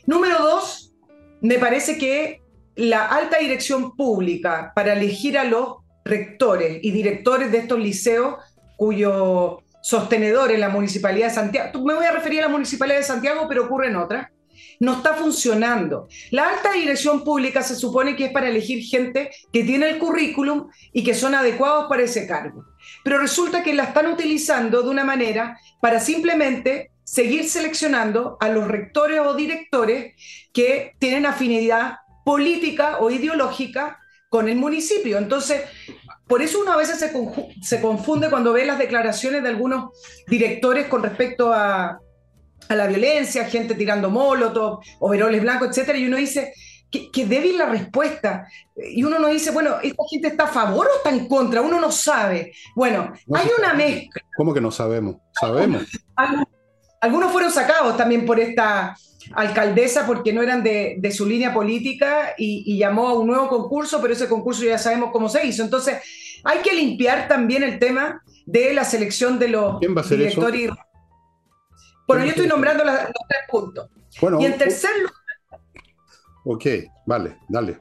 Número dos, me parece que la alta dirección pública para elegir a los rectores y directores de estos liceos cuyo sostenedor en la Municipalidad de Santiago, me voy a referir a la Municipalidad de Santiago, pero ocurre en otras, no está funcionando. La alta dirección pública se supone que es para elegir gente que tiene el currículum y que son adecuados para ese cargo. Pero resulta que la están utilizando de una manera para simplemente seguir seleccionando a los rectores o directores que tienen afinidad política o ideológica con el municipio. Entonces, por eso uno a veces se, se confunde cuando ve las declaraciones de algunos directores con respecto a, a la violencia, gente tirando molotov, overoles blancos, etcétera, y uno dice, que, débil la respuesta. Y uno no dice, bueno, ¿esta gente está a favor o está en contra? Uno no sabe. Bueno, hay una mezcla. ¿Cómo que no sabemos? Sabemos. Algunos fueron sacados también por esta alcaldesa porque no eran de, su línea política y, llamó a un nuevo concurso, pero ese concurso ya sabemos cómo se hizo. Entonces, hay que limpiar también el tema de la selección de los directores. Bueno, yo estoy nombrando los tres puntos. y en tercer lugar. Ok, vale, dale.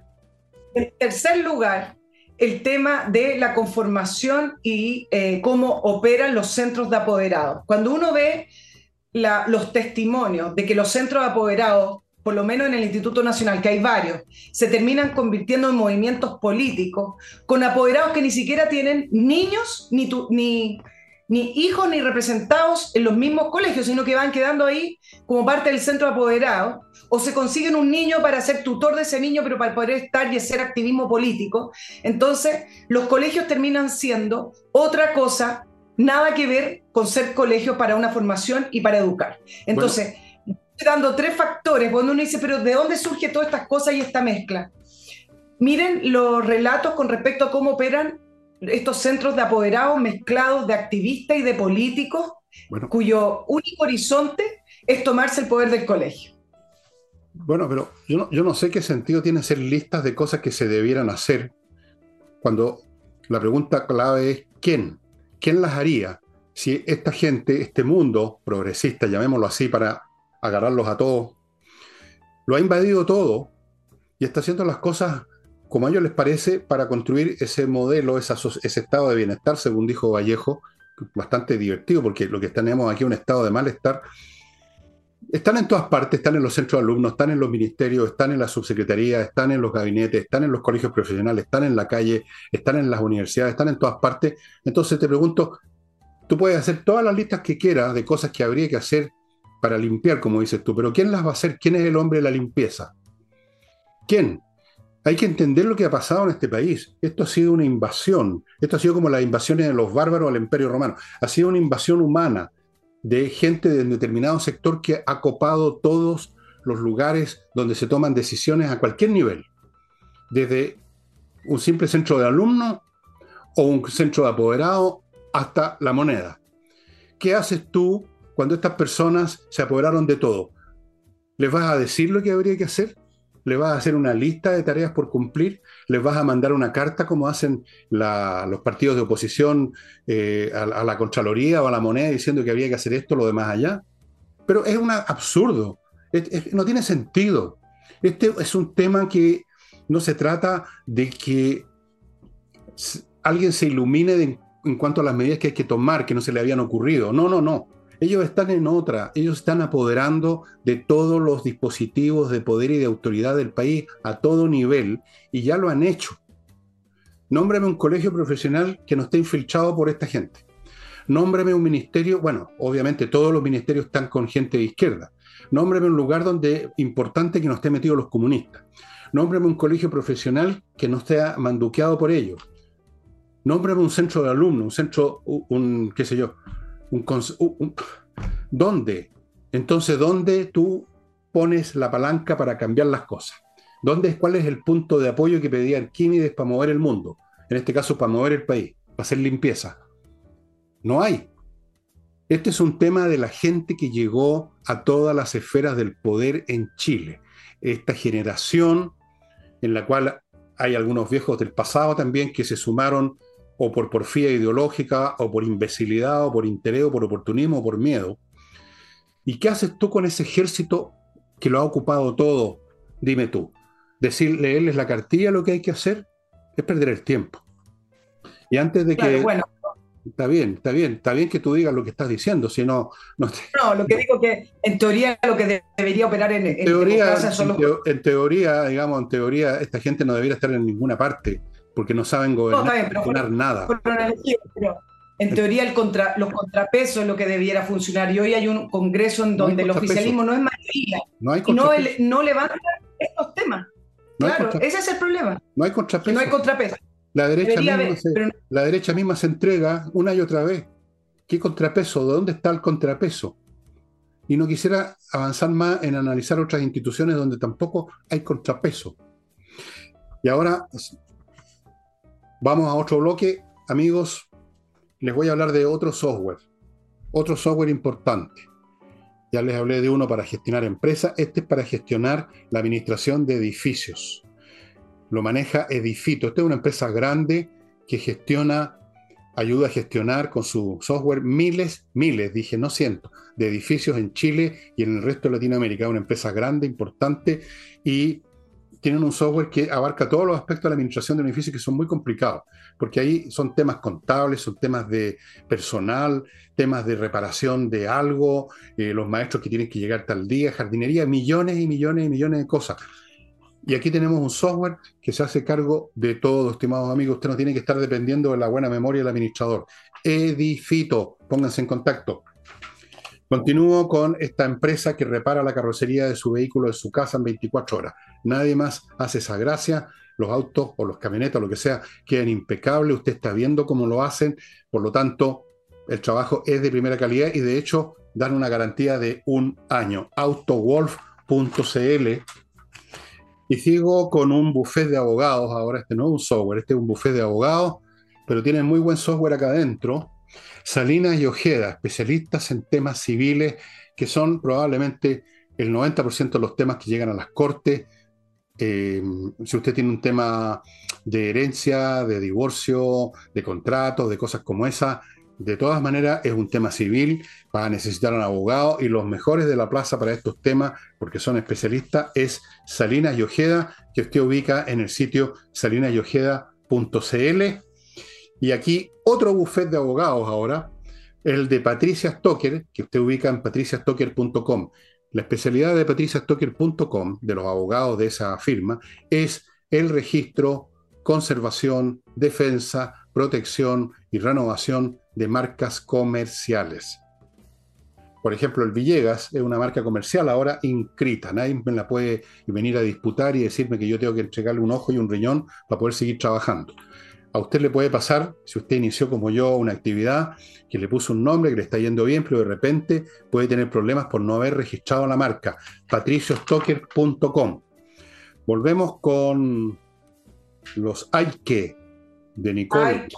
En tercer lugar, el tema de la conformación y eh, cómo operan los centros de apoderados. Cuando uno ve los testimonios de que los centros de apoderados, por lo menos en el Instituto Nacional, que hay varios, se terminan convirtiendo en movimientos políticos, con apoderados que ni siquiera tienen niños ni, ni, ni hijos ni representados en los mismos colegios, sino que van quedando ahí como parte del centro apoderado, o se consiguen un niño para ser tutor de ese niño, pero para poder estar y hacer activismo político. Entonces, los colegios terminan siendo otra cosa, nada que ver con ser colegio para una formación y para educar. Entonces, dando tres factores, cuando uno dice, pero ¿de dónde surge todas estas cosas y esta mezcla? Miren los relatos con respecto a cómo operan estos centros de apoderados mezclados de activistas y de políticos, cuyo único horizonte es tomarse el poder del colegio. Bueno, pero yo no, yo no sé qué sentido tiene hacer listas de cosas que se debieran hacer cuando la pregunta clave es ¿quién? ¿Quién las haría? Si esta gente, este mundo progresista, llamémoslo así para agarrarlos a todos, lo ha invadido todo y está haciendo las cosas como a ellos les parece, para construir ese modelo, ese estado de bienestar, según dijo Vallejo, bastante divertido, porque lo que tenemos aquí es un estado de malestar. Están en todas partes, están en los centros de alumnos, están en los ministerios, están en la subsecretaría, están en los gabinetes, están en los colegios profesionales, están en la calle, están en las universidades, están en todas partes. Entonces te pregunto, tú puedes hacer todas las listas que quieras de cosas que habría que hacer para limpiar, como dices tú, pero ¿quién las va a hacer? ¿Quién es el hombre de la limpieza? ¿Quién? Hay que entender lo que ha pasado en este país. Esto ha sido una invasión. Esto ha sido como las invasiones de los bárbaros al Imperio Romano. Ha sido una invasión humana de gente de un determinado sector que ha copado todos los lugares donde se toman decisiones a cualquier nivel. Desde un simple centro de alumnos o un centro de apoderado hasta la moneda. ¿Qué haces tú cuando estas personas se apoderaron de todo? ¿Les vas a decir lo que habría que hacer? ¿Les vas a hacer una lista de tareas por cumplir? ¿Les vas a mandar una carta como hacen los partidos de oposición eh, a, la Contraloría o a la moneda diciendo que había que hacer esto, lo demás allá? Pero es un absurdo, no tiene sentido. Este es un tema que no se trata de que alguien se ilumine en cuanto a las medidas que hay que tomar, que no se le habían ocurrido. No, no, no. Ellos están en otra, ellos están apoderando de todos los dispositivos de poder y de autoridad del país a todo nivel y ya lo han hecho. Nómbrame un colegio profesional que no esté infiltrado por esta gente. Nómbrame un ministerio, bueno, obviamente todos los ministerios están con gente de izquierda. Nómbrame un lugar donde importante que no esté metido los comunistas. Nómbrame un colegio profesional que no esté manduqueado por ellos. Nómbrame un centro de alumnos, un centro, un, qué sé yo, ¿Dónde? Entonces, ¿dónde tú pones la palanca para cambiar las cosas? ¿Dónde, ¿Cuál es el punto de apoyo que pedía Arquímedes para mover el mundo? En este caso, para mover el país, para hacer limpieza. No hay. Este es un tema de la gente que llegó a todas las esferas del poder en Chile. Esta generación en la cual hay algunos viejos del pasado también que se sumaron o por porfía ideológica, o por imbecilidad, o por interés, o por oportunismo, o por miedo. ¿Y qué haces tú con ese ejército que lo ha ocupado todo? Dime tú. Decir, leerles la cartilla lo que hay que hacer es perder el tiempo. Y antes de que... Bueno. Está bien, está bien, está bien que tú digas lo que estás diciendo, si no... No, no lo que digo que en teoría lo que debería operar en, en teoría, en teoría, digamos, en teoría, esta gente no debería estar en ninguna parte porque no saben gobernar, nada. en teoría el contra, los contrapesos es lo que debiera funcionar. Y hoy hay un congreso en donde el oficialismo no es mayoría no hay y no, no levanta estos temas. claro, ese es el problema. No hay contrapeso. No hay contrapeso. La derecha, misma se, la derecha misma se entrega una y otra vez. ¿Qué contrapeso? ¿Dónde está el contrapeso? Y no quisiera avanzar más en analizar otras instituciones donde tampoco hay contrapeso. Y ahora Vamos a otro bloque. Amigos, les voy a hablar de otro software. Otro software importante. Ya les hablé de uno para gestionar empresas. Este es para gestionar la administración de edificios. Lo maneja Edifito. Esta es una empresa grande que gestiona, ayuda a gestionar con su software miles, miles, dije no cientos, de edificios en Chile y en el resto de Latinoamérica. Una empresa grande, importante y tienen un software que abarca todos los aspectos de la administración de un edificio que son muy complicados, porque ahí son temas contables, son temas de personal, temas de reparación de algo, eh, los maestros que tienen que llegar tal día, jardinería, millones y millones y millones de cosas. Y aquí tenemos un software que se hace cargo de todo, estimados amigos. Usted no tiene que estar dependiendo de la buena memoria del administrador. Edifito, pónganse en contacto. Continúo con esta empresa que repara la carrocería de su vehículo de su casa en 24 horas. Nadie más hace esa gracia. Los autos o los camionetas, lo que sea, quedan impecables. Usted está viendo cómo lo hacen. Por lo tanto, el trabajo es de primera calidad y de hecho dan una garantía de un año. Autowolf.cl. Y sigo con un buffet de abogados. Ahora este no es un software, este es un buffet de abogados, pero tienen muy buen software acá adentro Salinas y Ojeda, especialistas en temas civiles, que son probablemente el 90% de los temas que llegan a las cortes. Eh, si usted tiene un tema de herencia, de divorcio, de contratos, de cosas como esa, de todas maneras es un tema civil, va a necesitar un abogado y los mejores de la plaza para estos temas, porque son especialistas, es Salinas y Ojeda, que usted ubica en el sitio salinasyojeda.cl y aquí otro buffet de abogados ahora, el de Patricia Stoker, que usted ubica en patriciastocker.com. La especialidad de patriciastocker.com, de los abogados de esa firma, es el registro, conservación, defensa, protección y renovación de marcas comerciales. por ejemplo, el Villegas es una marca comercial ahora inscrita. Nadie me la puede venir a disputar y decirme que yo tengo que entregarle un ojo y un riñón para poder seguir trabajando. A usted le puede pasar, si usted inició como yo una actividad, que le puso un nombre, que le está yendo bien, pero de repente puede tener problemas por no haber registrado la marca. patriciostocker.com. Volvemos con los hay que de Nicole.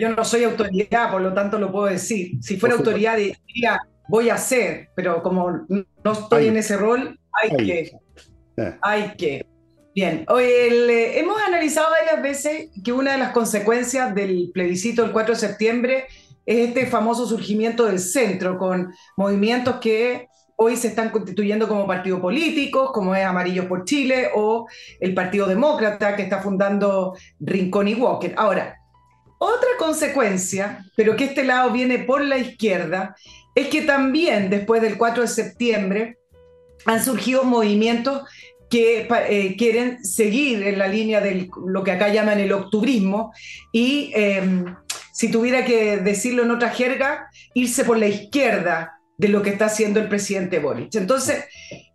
yo no soy autoridad, por lo tanto lo puedo decir. Si fuera autoridad diría voy a hacer, pero como no estoy en ese rol, hay, que. Eh. Hay que. Bien, eh, hemos analizado varias veces que una de las consecuencias del plebiscito del 4 de septiembre es este famoso surgimiento del centro, con movimientos que hoy se están constituyendo como partidos políticos, como es Amarillos por Chile o el Partido Demócrata que está fundando Rincón y Walker. Ahora, otra consecuencia, pero que este lado viene por la izquierda, es que también después del 4 de septiembre han surgido movimientos que eh, quieren seguir en la línea de lo que acá llaman el octubrismo y, em, si tuviera que decirlo en otra jerga, irse por la izquierda de lo que está haciendo el presidente Boric. Entonces,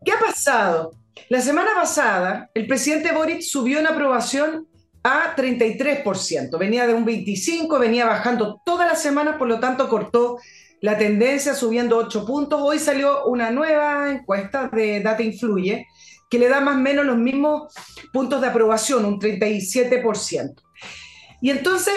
¿qué ha pasado? La semana pasada, el presidente Boric subió en aprobación a 33%. Venía de un 25%, venía bajando todas las semanas, por lo tanto cortó la tendencia subiendo 8 puntos. Hoy salió una nueva encuesta de Data Influye que le da más o menos los mismos puntos de aprobación, un 37%. Y entonces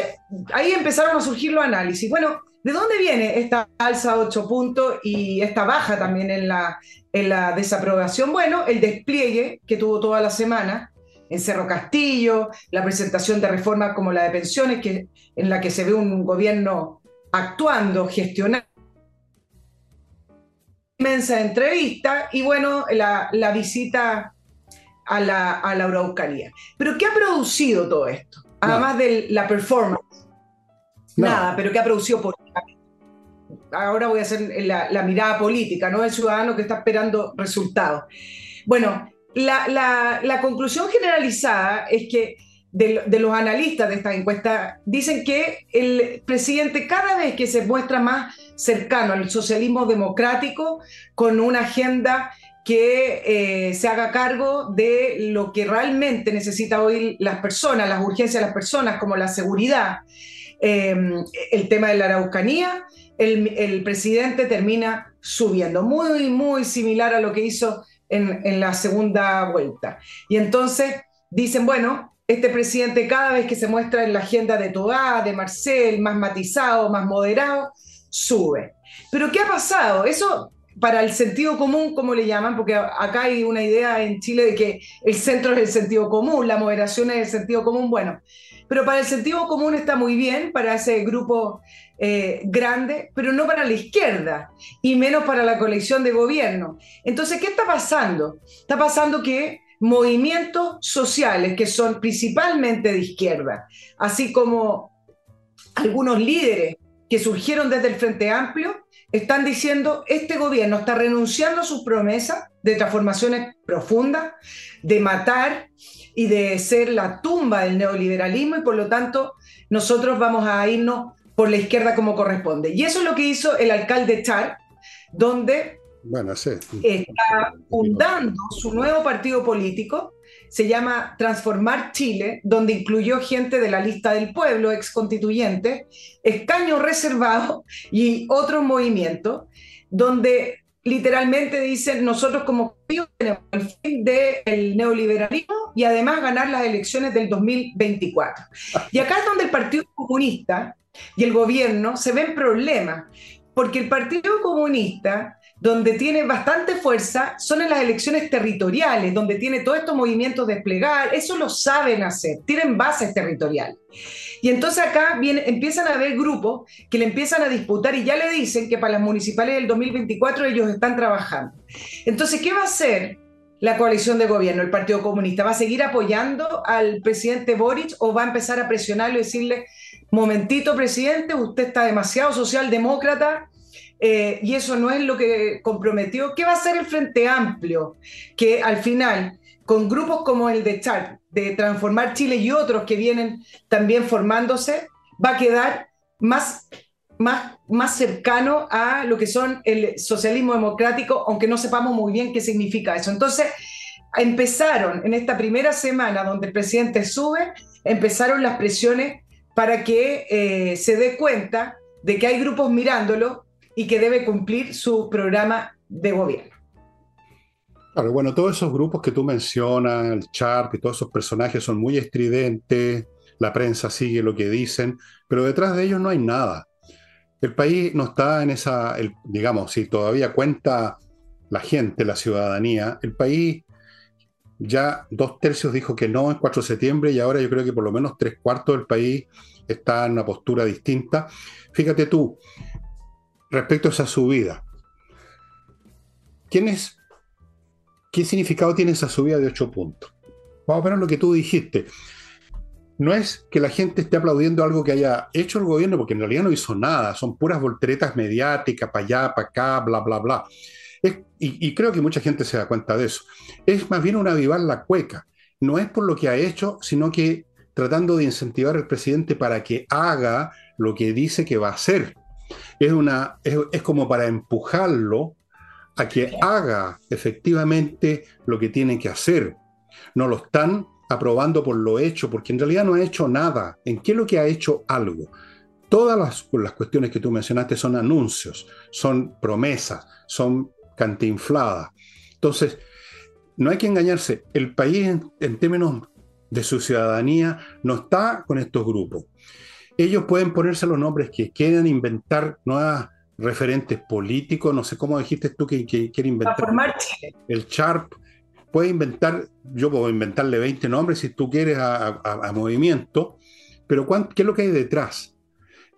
ahí empezaron a surgir los análisis. Bueno, ¿de dónde viene esta alza de 8 puntos y esta baja también en la, en la desaprobación? Bueno, el despliegue que tuvo toda la semana en Cerro Castillo, la presentación de reformas como la de pensiones, que, en la que se ve un gobierno actuando, gestionando inmensa entrevista y bueno, la, visita a la, a la Araucanía. Pero ¿qué ha producido todo esto? Además de la performance. Nada, pero ¿qué ha producido políticamente? Ahora voy a hacer la, mirada política, ¿no? El ciudadano que está esperando resultados. Bueno, la, la conclusión generalizada es que de, de, los analistas de esta encuesta dicen que el presidente cada vez que se muestra más cercano al socialismo democrático con una agenda que eh, se haga cargo de lo que realmente necesita hoy las personas, las urgencias de las personas, como la seguridad, eh, el tema de la Araucanía, el, el, presidente termina subiendo, muy, muy similar a lo que hizo en, en la segunda vuelta. Y entonces dicen, bueno, este presidente cada vez que se muestra en la agenda de Tobá, de Marcel, más matizado, más moderado, sube. Pero ¿qué ha pasado? Eso para el sentido común, como le llaman, porque acá hay una idea en Chile de que el centro es el sentido común, la moderación es el sentido común, bueno, pero para el sentido común está muy bien, para ese grupo eh, grande, pero no para la izquierda y menos para la colección de gobierno. Entonces, ¿qué está pasando? Está pasando que movimientos sociales que son principalmente de izquierda, así como algunos líderes que surgieron desde el Frente Amplio están diciendo este gobierno está renunciando a sus promesas de transformaciones profundas, de matar y de ser la tumba del neoliberalismo y por lo tanto nosotros vamos a irnos por la izquierda como corresponde. Y eso es lo que hizo el alcalde Char, donde bueno, está fundando su nuevo partido político se llama Transformar Chile, donde incluyó gente de la lista del pueblo, ex constituyente, escaño reservado y otros movimientos, donde literalmente dicen nosotros como tenemos el fin del neoliberalismo y además ganar las elecciones del 2024. Y acá es donde el Partido Comunista y el gobierno se ven problemas, porque el Partido Comunista donde tiene bastante fuerza son en las elecciones territoriales, donde tiene todos estos movimientos desplegar, eso lo saben hacer, tienen bases territoriales. Y entonces acá viene, empiezan a haber grupos que le empiezan a disputar y ya le dicen que para las municipales del 2024 ellos están trabajando. Entonces, ¿qué va a hacer la coalición de gobierno, el Partido Comunista? ¿Va a seguir apoyando al presidente Boric o va a empezar a presionarlo y decirle, momentito, presidente, usted está demasiado socialdemócrata, eh, y eso no es lo que comprometió. ¿Qué va a hacer el Frente Amplio? Que al final, con grupos como el de Char, de Transformar Chile y otros que vienen también formándose, va a quedar más más, más cercano a lo que son el socialismo democrático, aunque no sepamos muy bien qué significa eso. Entonces, empezaron en esta primera semana donde el presidente sube, empezaron las presiones para que eh, se dé cuenta de que hay grupos mirándolo y que debe cumplir su programa de gobierno. Claro, bueno, todos esos grupos que tú mencionas, el Sharp y todos esos personajes son muy estridentes, la prensa sigue lo que dicen, pero detrás de ellos no hay nada. El país no está en esa, digamos, si todavía cuenta la gente, la ciudadanía, el país ya dos tercios dijo que no en 4 de septiembre y ahora yo creo que por lo menos tres cuartos del país está en una postura distinta. Fíjate tú, respecto a esa subida, ¿quién es, ¿qué significado tiene esa subida de 8 puntos? Vamos a ver lo que tú dijiste. No es que la gente esté aplaudiendo algo que haya hecho el gobierno, porque en realidad no hizo nada, son puras volteretas mediáticas, para allá, para acá, bla, bla, bla y, creo que mucha gente se da cuenta de eso. Es más bien un avivar la cueca. No es por lo que ha hecho, sino que tratando de incentivar al presidente para que haga lo que dice que va a hacer. Es, una, es, como para empujarlo a que haga efectivamente lo que tiene que hacer. No lo están aprobando por lo hecho, porque en realidad no ha hecho nada. ¿En qué es lo que ha hecho algo? Todas las, las cuestiones que tú mencionaste son anuncios, son promesas, son cantinflada. Entonces, no hay que engañarse, el país en, términos de su ciudadanía no está con estos grupos. Ellos pueden ponerse los nombres que quieran, inventar nuevas referentes políticos, no sé cómo dijiste tú que, quiere inventar. El Sharp puede inventar, yo puedo inventarle 20 nombres si tú quieres a, movimiento, pero ¿qué es lo que hay detrás?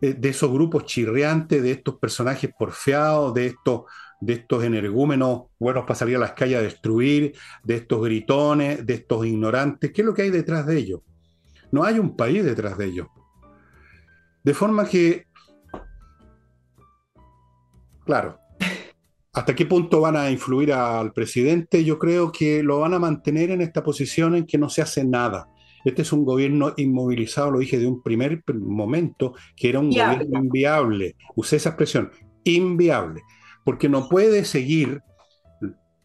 De, de esos grupos chirriantes, de estos personajes porfiados, de estos de estos energúmenos buenos para salir a las calles a destruir, de estos gritones, de estos ignorantes. ¿Qué es lo que hay detrás de ellos? No hay un país detrás de ellos. De forma que, claro, ¿hasta qué punto van a influir al presidente? Yo creo que lo van a mantener en esta posición en que no se hace nada. Este es un gobierno inmovilizado, lo dije de un primer momento, que era un gobierno inviable. Usé esa expresión, inviable porque no puede seguir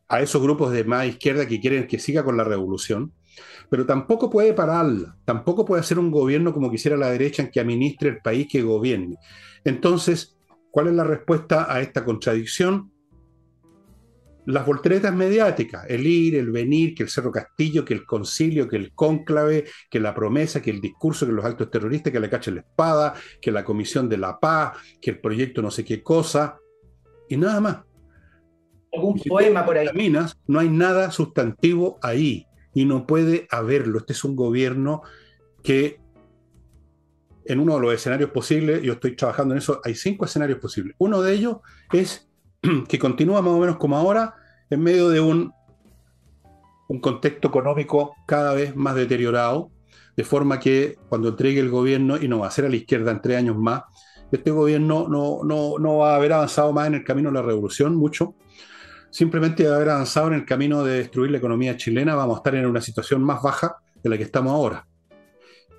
a esos grupos de más izquierda que quieren que siga con la revolución, pero tampoco puede pararla, tampoco puede hacer un gobierno como quisiera la derecha en que administre el país que gobierne. Entonces, ¿cuál es la respuesta a esta contradicción? Las volteretas mediáticas, el ir, el venir, que el Cerro Castillo, que el concilio, que el cónclave, que la promesa, que el discurso, que los actos terroristas, que le cachen la espada, que la comisión de la paz, que el proyecto no sé qué cosa y nada más. Algún poema por ahí. no hay nada sustantivo ahí y no puede haberlo. Este es un gobierno que en uno de los escenarios posibles, yo estoy trabajando en eso, hay cinco escenarios posibles. Uno de ellos es que continúa más o menos como ahora, en medio de un, un contexto económico cada vez más deteriorado, de forma que cuando entregue el gobierno, y no va a ser a la izquierda en tres años más, este gobierno no, no, va a haber avanzado más en el camino de la revolución, mucho. Simplemente a haber avanzado en el camino de destruir la economía chilena, vamos a estar en una situación más baja de la que estamos ahora.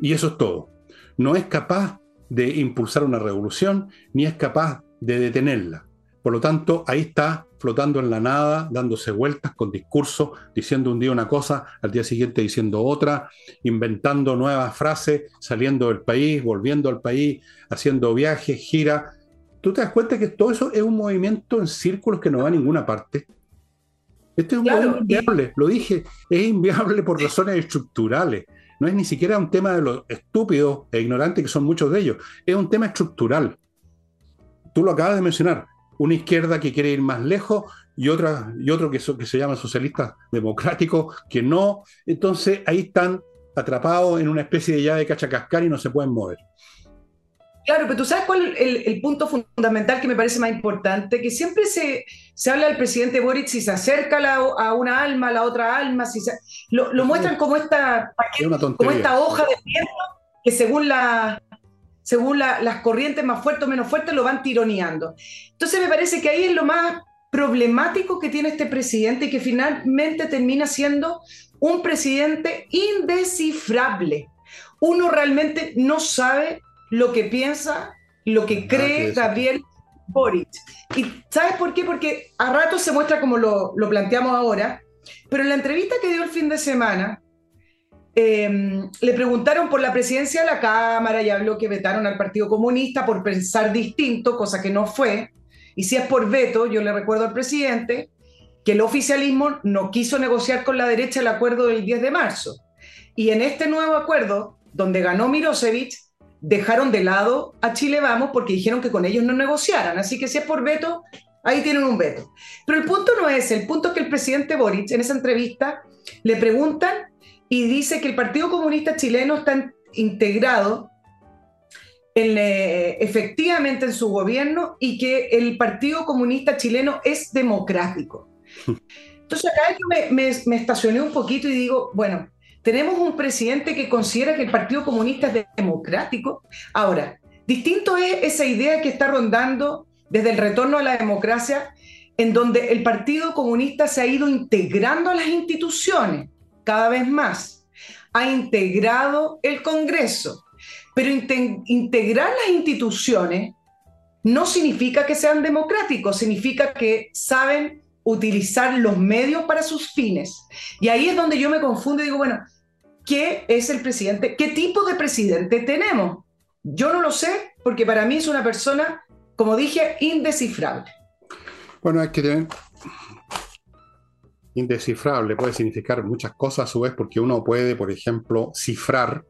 Y eso es todo. No es capaz de impulsar una revolución, ni es capaz de detenerla. Por lo tanto, ahí está flotando en la nada, dándose vueltas con discursos, diciendo un día una cosa, al día siguiente diciendo otra, inventando nuevas frases, saliendo del país, volviendo al país, haciendo viajes, giras. Tú te das cuenta que todo eso es un movimiento en círculos que no va a ninguna parte. Este es un movimiento inviable, lo dije, es inviable por razones estructurales. No es ni siquiera un tema de los estúpidos e ignorantes que son muchos de ellos, es un tema estructural. Tú lo acabas de mencionar, una izquierda que quiere ir más lejos y, otra, y otro que, que se llama socialista democrático que no. Entonces ahí están atrapados en una especie de llave de cachacascar y no se pueden mover. Claro, pero tú sabes cuál es el, punto fundamental que me parece más importante, que siempre se, se habla del presidente Boric si se acerca a una alma, a la otra alma, si lo, muestran como esta, como esta hoja de viento que según la, según las corrientes más fuertes o menos fuertes, lo van tironeando. Entonces me parece que ahí es lo más problemático que tiene este presidente y que finalmente termina siendo un presidente indescifrable. Uno realmente no sabe lo que piensa, lo que cree Gabriel Boric. ¿Y sabes por qué? Porque a rato se muestra como lo, lo planteamos ahora, pero en la entrevista que dio el fin de semana, Em, le preguntaron por la presidencia de la Cámara y habló que vetaron al Partido Comunista por pensar distinto, cosa que no fue. Y si es por veto, yo le recuerdo al presidente que el oficialismo no quiso negociar con la derecha el acuerdo del 10 de marzo. Y en este nuevo acuerdo, donde ganó Mirosevic, dejaron de lado a Chile Vamos porque dijeron que con ellos no negociaran. Así que si es por veto, ahí tienen un veto. Pero el punto no es, el punto es que el presidente Boric en esa entrevista le preguntan y dice que el Partido Comunista Chileno está integrado eh, efectivamente en su gobierno y que el Partido Comunista Chileno es democrático. Entonces acá yo me, me, estacioné un poquito y digo, bueno, tenemos un presidente que considera que el Partido Comunista es democrático. Ahora, distinto es esa idea que está rondando desde el retorno a la democracia, en donde el Partido Comunista se ha ido integrando a las instituciones cada vez más. Ha integrado el Congreso, pero integrar las instituciones no significa que sean democráticos, significa que saben utilizar los medios para sus fines. Y ahí es donde yo me confundo y digo, bueno, ¿qué es el presidente? ¿Qué tipo de presidente tenemos? Yo no lo sé porque para mí es una persona, como dije, indescifrable. Bueno, hay que indescifrable, puede significar muchas cosas a su vez, porque uno puede, por ejemplo, cifrar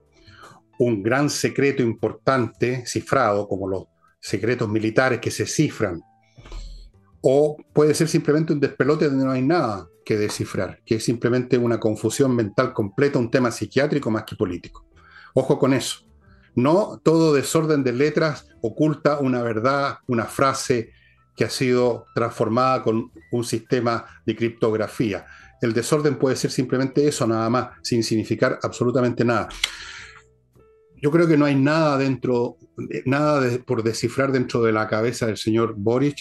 un gran secreto importante, cifrado, como los secretos militares que se cifran, o puede ser simplemente un despelote donde no hay nada que descifrar, que es simplemente una confusión mental completa, un tema psiquiátrico más que político. Ojo con eso. No todo desorden de letras oculta una verdad, una frase, que ha sido transformada con un sistema de criptografía. El desorden puede ser simplemente eso, nada más, sin significar absolutamente nada. Yo creo que no hay nada dentro, nada por descifrar dentro de la cabeza del señor Boric.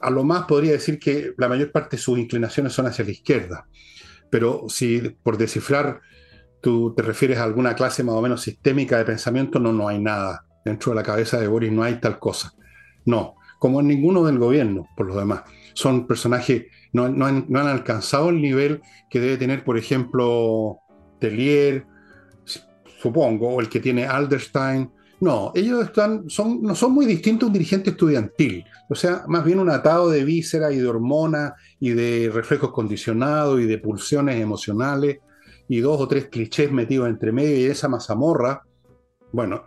A lo más podría decir que la mayor parte de sus inclinaciones son hacia la izquierda. Pero si por descifrar tú te refieres a alguna clase más o menos sistémica de pensamiento, no, no hay nada. Dentro de la cabeza de Boris no hay tal cosa. No, como ninguno del gobierno, por lo demás. Son personajes, no, no, han, no han, alcanzado el nivel que debe tener, por ejemplo, Tellier, supongo, o el que tiene Alderstein. No, ellos están, son, no son muy distintos a un dirigente estudiantil. O sea, más bien un atado de víscera y de hormonas y de reflejos condicionados y de pulsiones emocionales y dos o tres clichés metidos entre medio y esa mazamorra, bueno,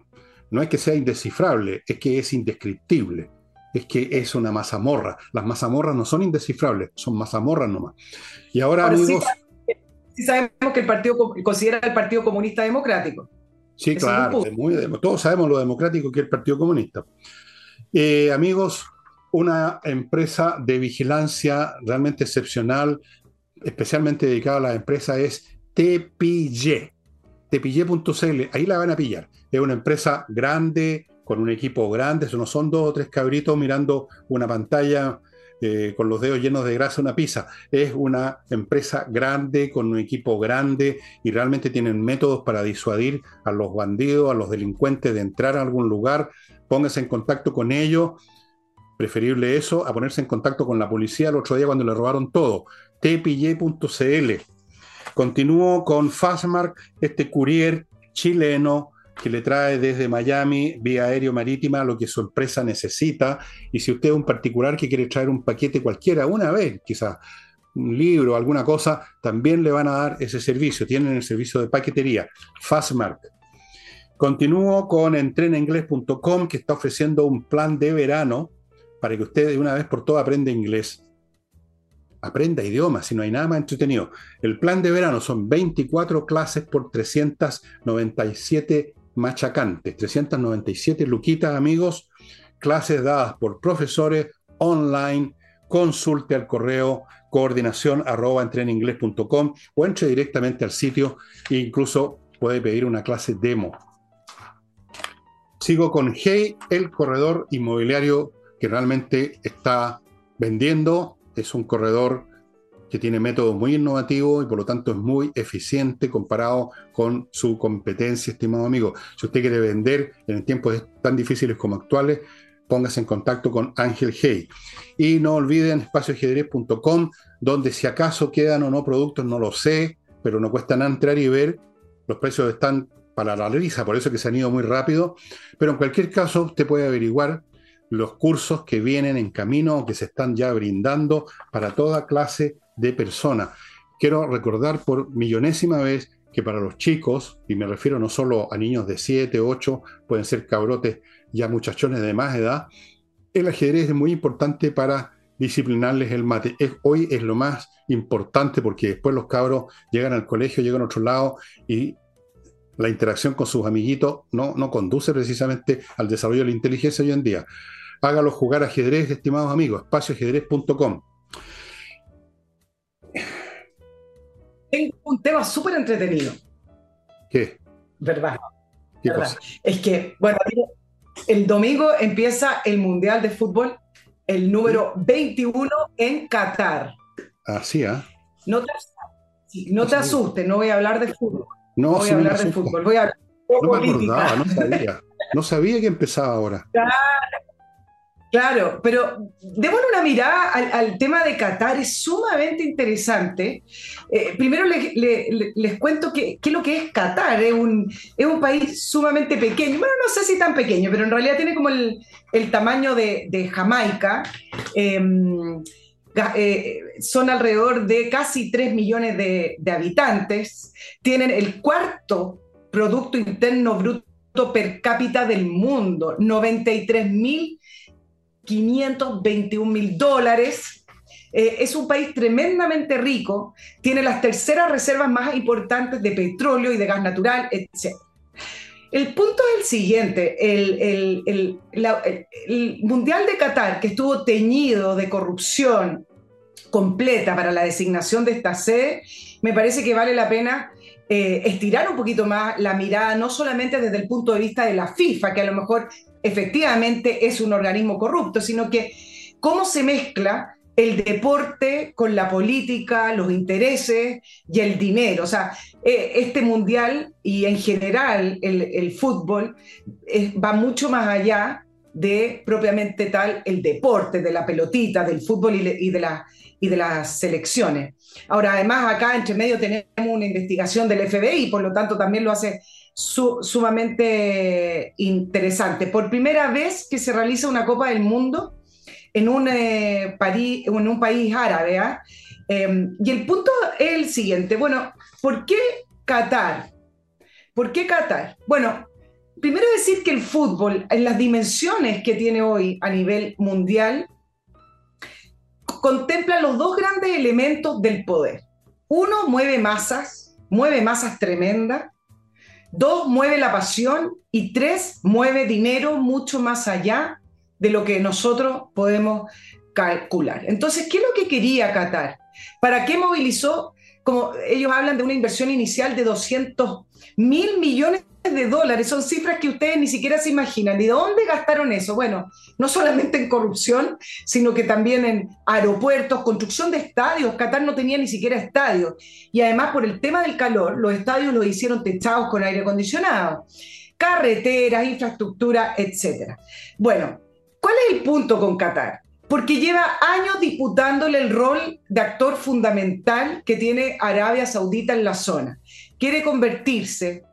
no es que sea indescifrable, es que es indescriptible es que es una mazamorra. Las mazamorras no son indescifrables, son mazamorras nomás. Y ahora, amigos. Sí, sabemos que el partido considera el Partido Comunista Democrático. Sí, claro, todos sabemos lo democrático que es el Partido Comunista. Eh, amigos, una empresa de vigilancia realmente excepcional, especialmente dedicada a la empresa, es Tepille. Tepille.cl, ahí la van a pillar. Es una empresa grande, con un equipo grande, no son dos o tres cabritos mirando una pantalla eh, con los dedos llenos de grasa una pizza. Es una empresa grande, con un equipo grande y realmente tienen métodos para disuadir a los bandidos, a los delincuentes de entrar a algún lugar. Póngase en contacto con ellos. Preferible eso a ponerse en contacto con la policía el otro día cuando le robaron todo. tpy.cl. Continúo con Fastmark, este courier chileno que le trae desde Miami vía aéreo marítima lo que su empresa necesita. Y si usted es un particular que quiere traer un paquete cualquiera una vez, quizás un libro, alguna cosa, también le van a dar ese servicio. Tienen el servicio de paquetería, Fastmark. Continúo con entrenengles.com que está ofreciendo un plan de verano para que usted de una vez por todas aprenda inglés. Aprenda idiomas, si no hay nada más entretenido. El plan de verano son 24 clases por 397 machacantes, 397 luquitas, amigos, clases dadas por profesores online, consulte al correo coordinación arroba entreninglés.com o entre directamente al sitio e incluso puede pedir una clase demo. Sigo con Hey, el corredor inmobiliario que realmente está vendiendo. Es un corredor que tiene métodos muy innovativos y por lo tanto es muy eficiente comparado con su competencia, estimado amigo. Si usted quiere vender en tiempos tan difíciles como actuales, póngase en contacto con Ángel Hey. Y no olviden espacioajedrez.com, donde si acaso quedan o no productos, no lo sé, pero no cuesta nada entrar y ver. Los precios están para la risa, por eso que se han ido muy rápido. Pero en cualquier caso, usted puede averiguar los cursos que vienen en camino o que se están ya brindando para toda clase de persona. Quiero recordar por millonésima vez que para los chicos, y me refiero no solo a niños de 7, 8, pueden ser cabrotes ya muchachones de más edad, el ajedrez es muy importante para disciplinarles el mate. hoy es lo más importante porque después los cabros llegan al colegio, llegan a otro lado y la interacción con sus amiguitos no, no conduce precisamente al desarrollo de la inteligencia hoy en día. Hágalo jugar ajedrez, estimados amigos, espacioajedrez.com. tengo un tema súper entretenido. ¿Qué? ¿Verdad? Es que, bueno, el domingo empieza el Mundial de Fútbol, el número 21 en Qatar. Así, ¿ah? No te, no te asustes, no voy a hablar de fútbol. No, voy a hablar de fútbol, voy a hablar de no me acordaba, no sabía. No sabía que empezaba ahora. Claro, Claro, pero démosle una mirada al, tema de Qatar, es sumamente interesante. Eh, primero les, cuento qué es lo que es Qatar, es un, país sumamente pequeño, bueno, no sé si tan pequeño, pero en realidad tiene como el, tamaño de, Jamaica. Em, eh, son alrededor de casi 3 millones de, de habitantes, tienen el cuarto Producto Interno Bruto per cápita del mundo, 93 mil 521 mil dólares. Eh, es un país tremendamente rico, tiene las terceras reservas más importantes de petróleo y de gas natural, etc. El punto es el siguiente, el, el, Mundial de Qatar, que estuvo teñido de corrupción completa para la designación de esta sede, me parece que vale la pena eh, estirar un poquito más la mirada, no solamente desde el punto de vista de la FIFA, que a lo mejor efectivamente es un organismo corrupto, sino que cómo se mezcla el deporte con la política, los intereses y el dinero. O sea, eh, este mundial y en general el, fútbol eh, va mucho más allá de propiamente tal el deporte, de la pelotita, del fútbol y de, la, y de las selecciones. Ahora, además, acá entre medio tenemos una investigación del FBI, por lo tanto también lo hace sumamente interesante. Por primera vez que se realiza una Copa del Mundo en un, eh, en un país árabe. ¿ah? Em, y el punto es el siguiente. Bueno, ¿por qué Qatar? ¿Por qué Qatar? Bueno, primero decir que el fútbol, en las dimensiones que tiene hoy a nivel mundial, contempla los dos grandes elementos del poder. Uno mueve masas, mueve masas tremendas, Dos, mueve la pasión. Y tres, mueve dinero mucho más allá de lo que nosotros podemos calcular. Entonces, ¿qué es lo que quería Qatar? ¿Para qué movilizó? Como ellos hablan de una inversión inicial de 200 mil millones de dólares, son cifras que ustedes ni siquiera se imaginan. ¿Y de dónde gastaron eso? Bueno, no solamente en corrupción, sino que también en aeropuertos, construcción de estadios. Qatar no tenía ni siquiera estadios. Y además, por el tema del calor, los estadios los hicieron techados con aire acondicionado. Carreteras, infraestructura, etc. Bueno, ¿cuál es el punto con Qatar? Porque lleva años disputándole el rol de actor fundamental que tiene Arabia Saudita en la zona. Quiere convertirse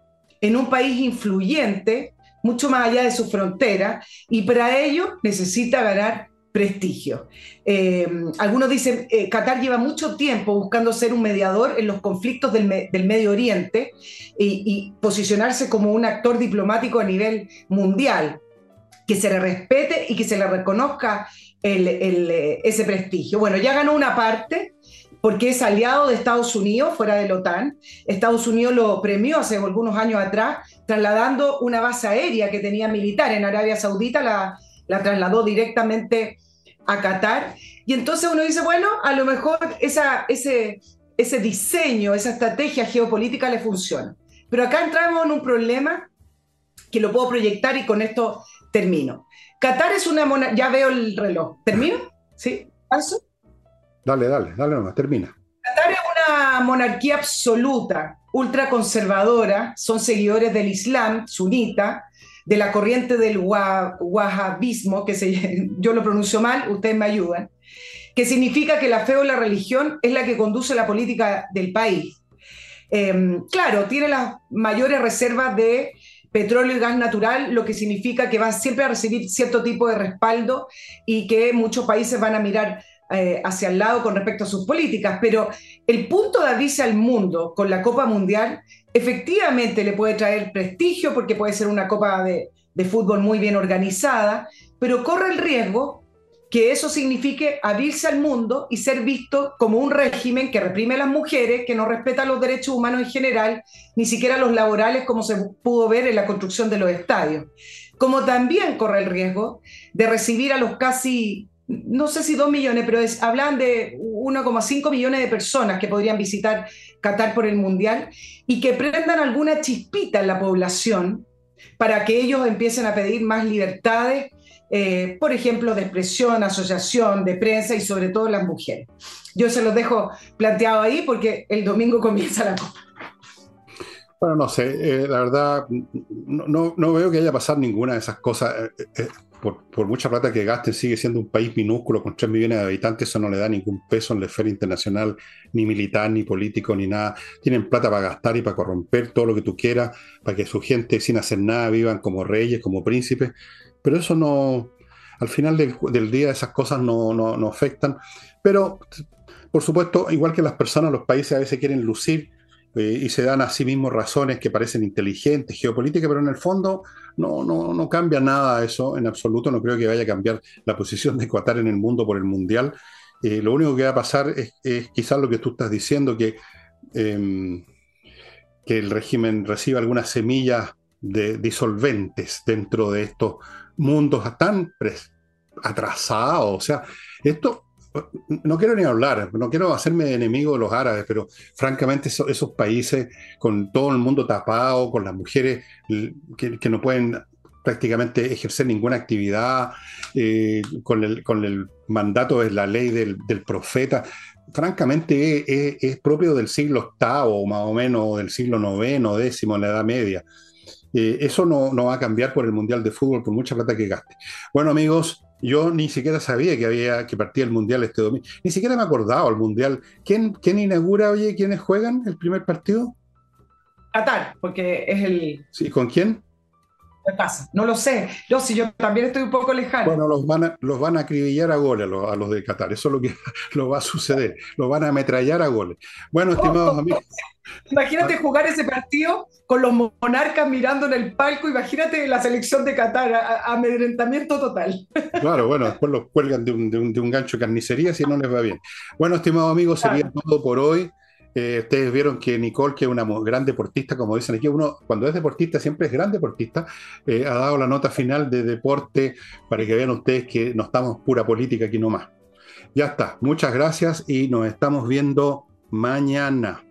en un país influyente, mucho más allá de su frontera, y para ello necesita ganar prestigio. Eh, algunos dicen, eh, Qatar lleva mucho tiempo buscando ser un mediador en los conflictos del, Medio Oriente y, posicionarse como un actor diplomático a nivel mundial, que se le respete y que se le reconozca eh, ese prestigio. Bueno, ya ganó una parte, porque es aliado de Estados Unidos fuera de la OTAN. Estados Unidos lo premió hace algunos años atrás, trasladando una base aérea que tenía militar en Arabia Saudita, la, la trasladó directamente a Qatar. Y entonces uno dice, bueno, a lo mejor esa, ese, ese diseño, esa estrategia geopolítica le funciona. Pero acá entramos en un problema que lo puedo proyectar y con esto termino. Qatar es una monarquía, ya veo el reloj, ¿termino? ¿Sí? ¿Paso? Dale, dale, dale nomás, termina. Qatar es una monarquía absoluta, ultraconservadora, son seguidores del Islam sunita, de la corriente del wahhabismo, que se, yo lo pronuncio mal, ustedes me ayudan, que significa que la fe o la religión es la que conduce la política del país. Em, claro, tiene las mayores reservas de petróleo y gas natural, lo que significa que van siempre a recibir cierto tipo de respaldo y que muchos países van a mirar eh, hacia el lado con respecto a sus políticas. Pero el punto de abrirse al mundo con la Copa Mundial efectivamente le puede traer prestigio porque puede ser una Copa de, de fútbol muy bien organizada, pero corre el riesgo que eso signifique abrirse al mundo y ser visto como un régimen que reprime a las mujeres, que no respeta los derechos humanos en general, ni siquiera los laborales, como se pudo ver en la construcción de los estadios. Como también corre el riesgo de recibir a los casi, no sé si dos millones, pero es, hablan de 1,5 millones de personas que podrían visitar Qatar por el Mundial y que prendan alguna chispita en la población para que ellos empiecen a pedir más libertades eh, por ejemplo, de expresión, asociación, de prensa y sobre todo las mujeres. Yo se los dejo planteado ahí porque el domingo comienza la Copa. Bueno, no sé, eh, la verdad, no, no, veo que haya pasado ninguna de esas cosas. Eh, por, mucha plata que gasten, sigue siendo un país minúsculo con 3 millones de habitantes, eso no le da ningún peso en la esfera internacional, ni militar, ni político, ni nada. Tienen plata para gastar y para corromper todo lo que tú quieras, para que su gente sin hacer nada vivan como reyes, como príncipes pero eso no, al final del, día esas cosas no, no, afectan. Pero, por supuesto, igual que las personas, los países a veces quieren lucir eh, y se dan a sí mismos razones que parecen inteligentes, geopolíticas, pero en el fondo no, no, no cambia nada eso en absoluto. No creo que vaya a cambiar la posición de Qatar en el mundo por el Mundial. Eh, lo único que va a pasar es, quizás lo que tú estás diciendo, que, em, que el régimen reciba algunas semillas de disolventes dentro de estos mundos tan atrasados. O sea, esto, no quiero ni hablar, no quiero hacerme enemigo de los árabes, pero francamente esos, países con todo el mundo tapado, con las mujeres que, no pueden prácticamente ejercer ninguna actividad, eh, con, el, mandato de la ley del, profeta, francamente es, propio del siglo VIII, más o menos, del siglo IX, X, en la Edad Media. Eh, eso no, no, va a cambiar por el Mundial de Fútbol, por mucha plata que gaste. Bueno, amigos, yo ni siquiera sabía que había que partía el Mundial este domingo. Ni siquiera me acordaba el Mundial. ¿Quién, quién inaugura, oye, quiénes juegan el primer partido? Qatar, porque es el... Sí, ¿con quién? ¿Qué pasa? No lo sé. Yo sí, yo también estoy un poco lejano. Bueno, los van a, los van a acribillar a goles a los, de Qatar. Eso es lo que lo va a suceder. Los van a ametrallar a goles. Bueno, estimados amigos. Imagínate jugar ese partido con los monarcas mirando en el palco. Imagínate la selección de Qatar, amedrentamiento total. Claro, bueno, después los cuelgan de un, de un, de un gancho de carnicería si no les va bien. Bueno, estimados amigos, sería todo por hoy. Eh, ustedes vieron que Nicole, que es una gran deportista, como dicen aquí, uno cuando es deportista siempre es gran deportista, eh, ha dado la nota final de deporte para que vean ustedes que no estamos pura política aquí nomás. Ya está, muchas gracias y nos estamos viendo mañana.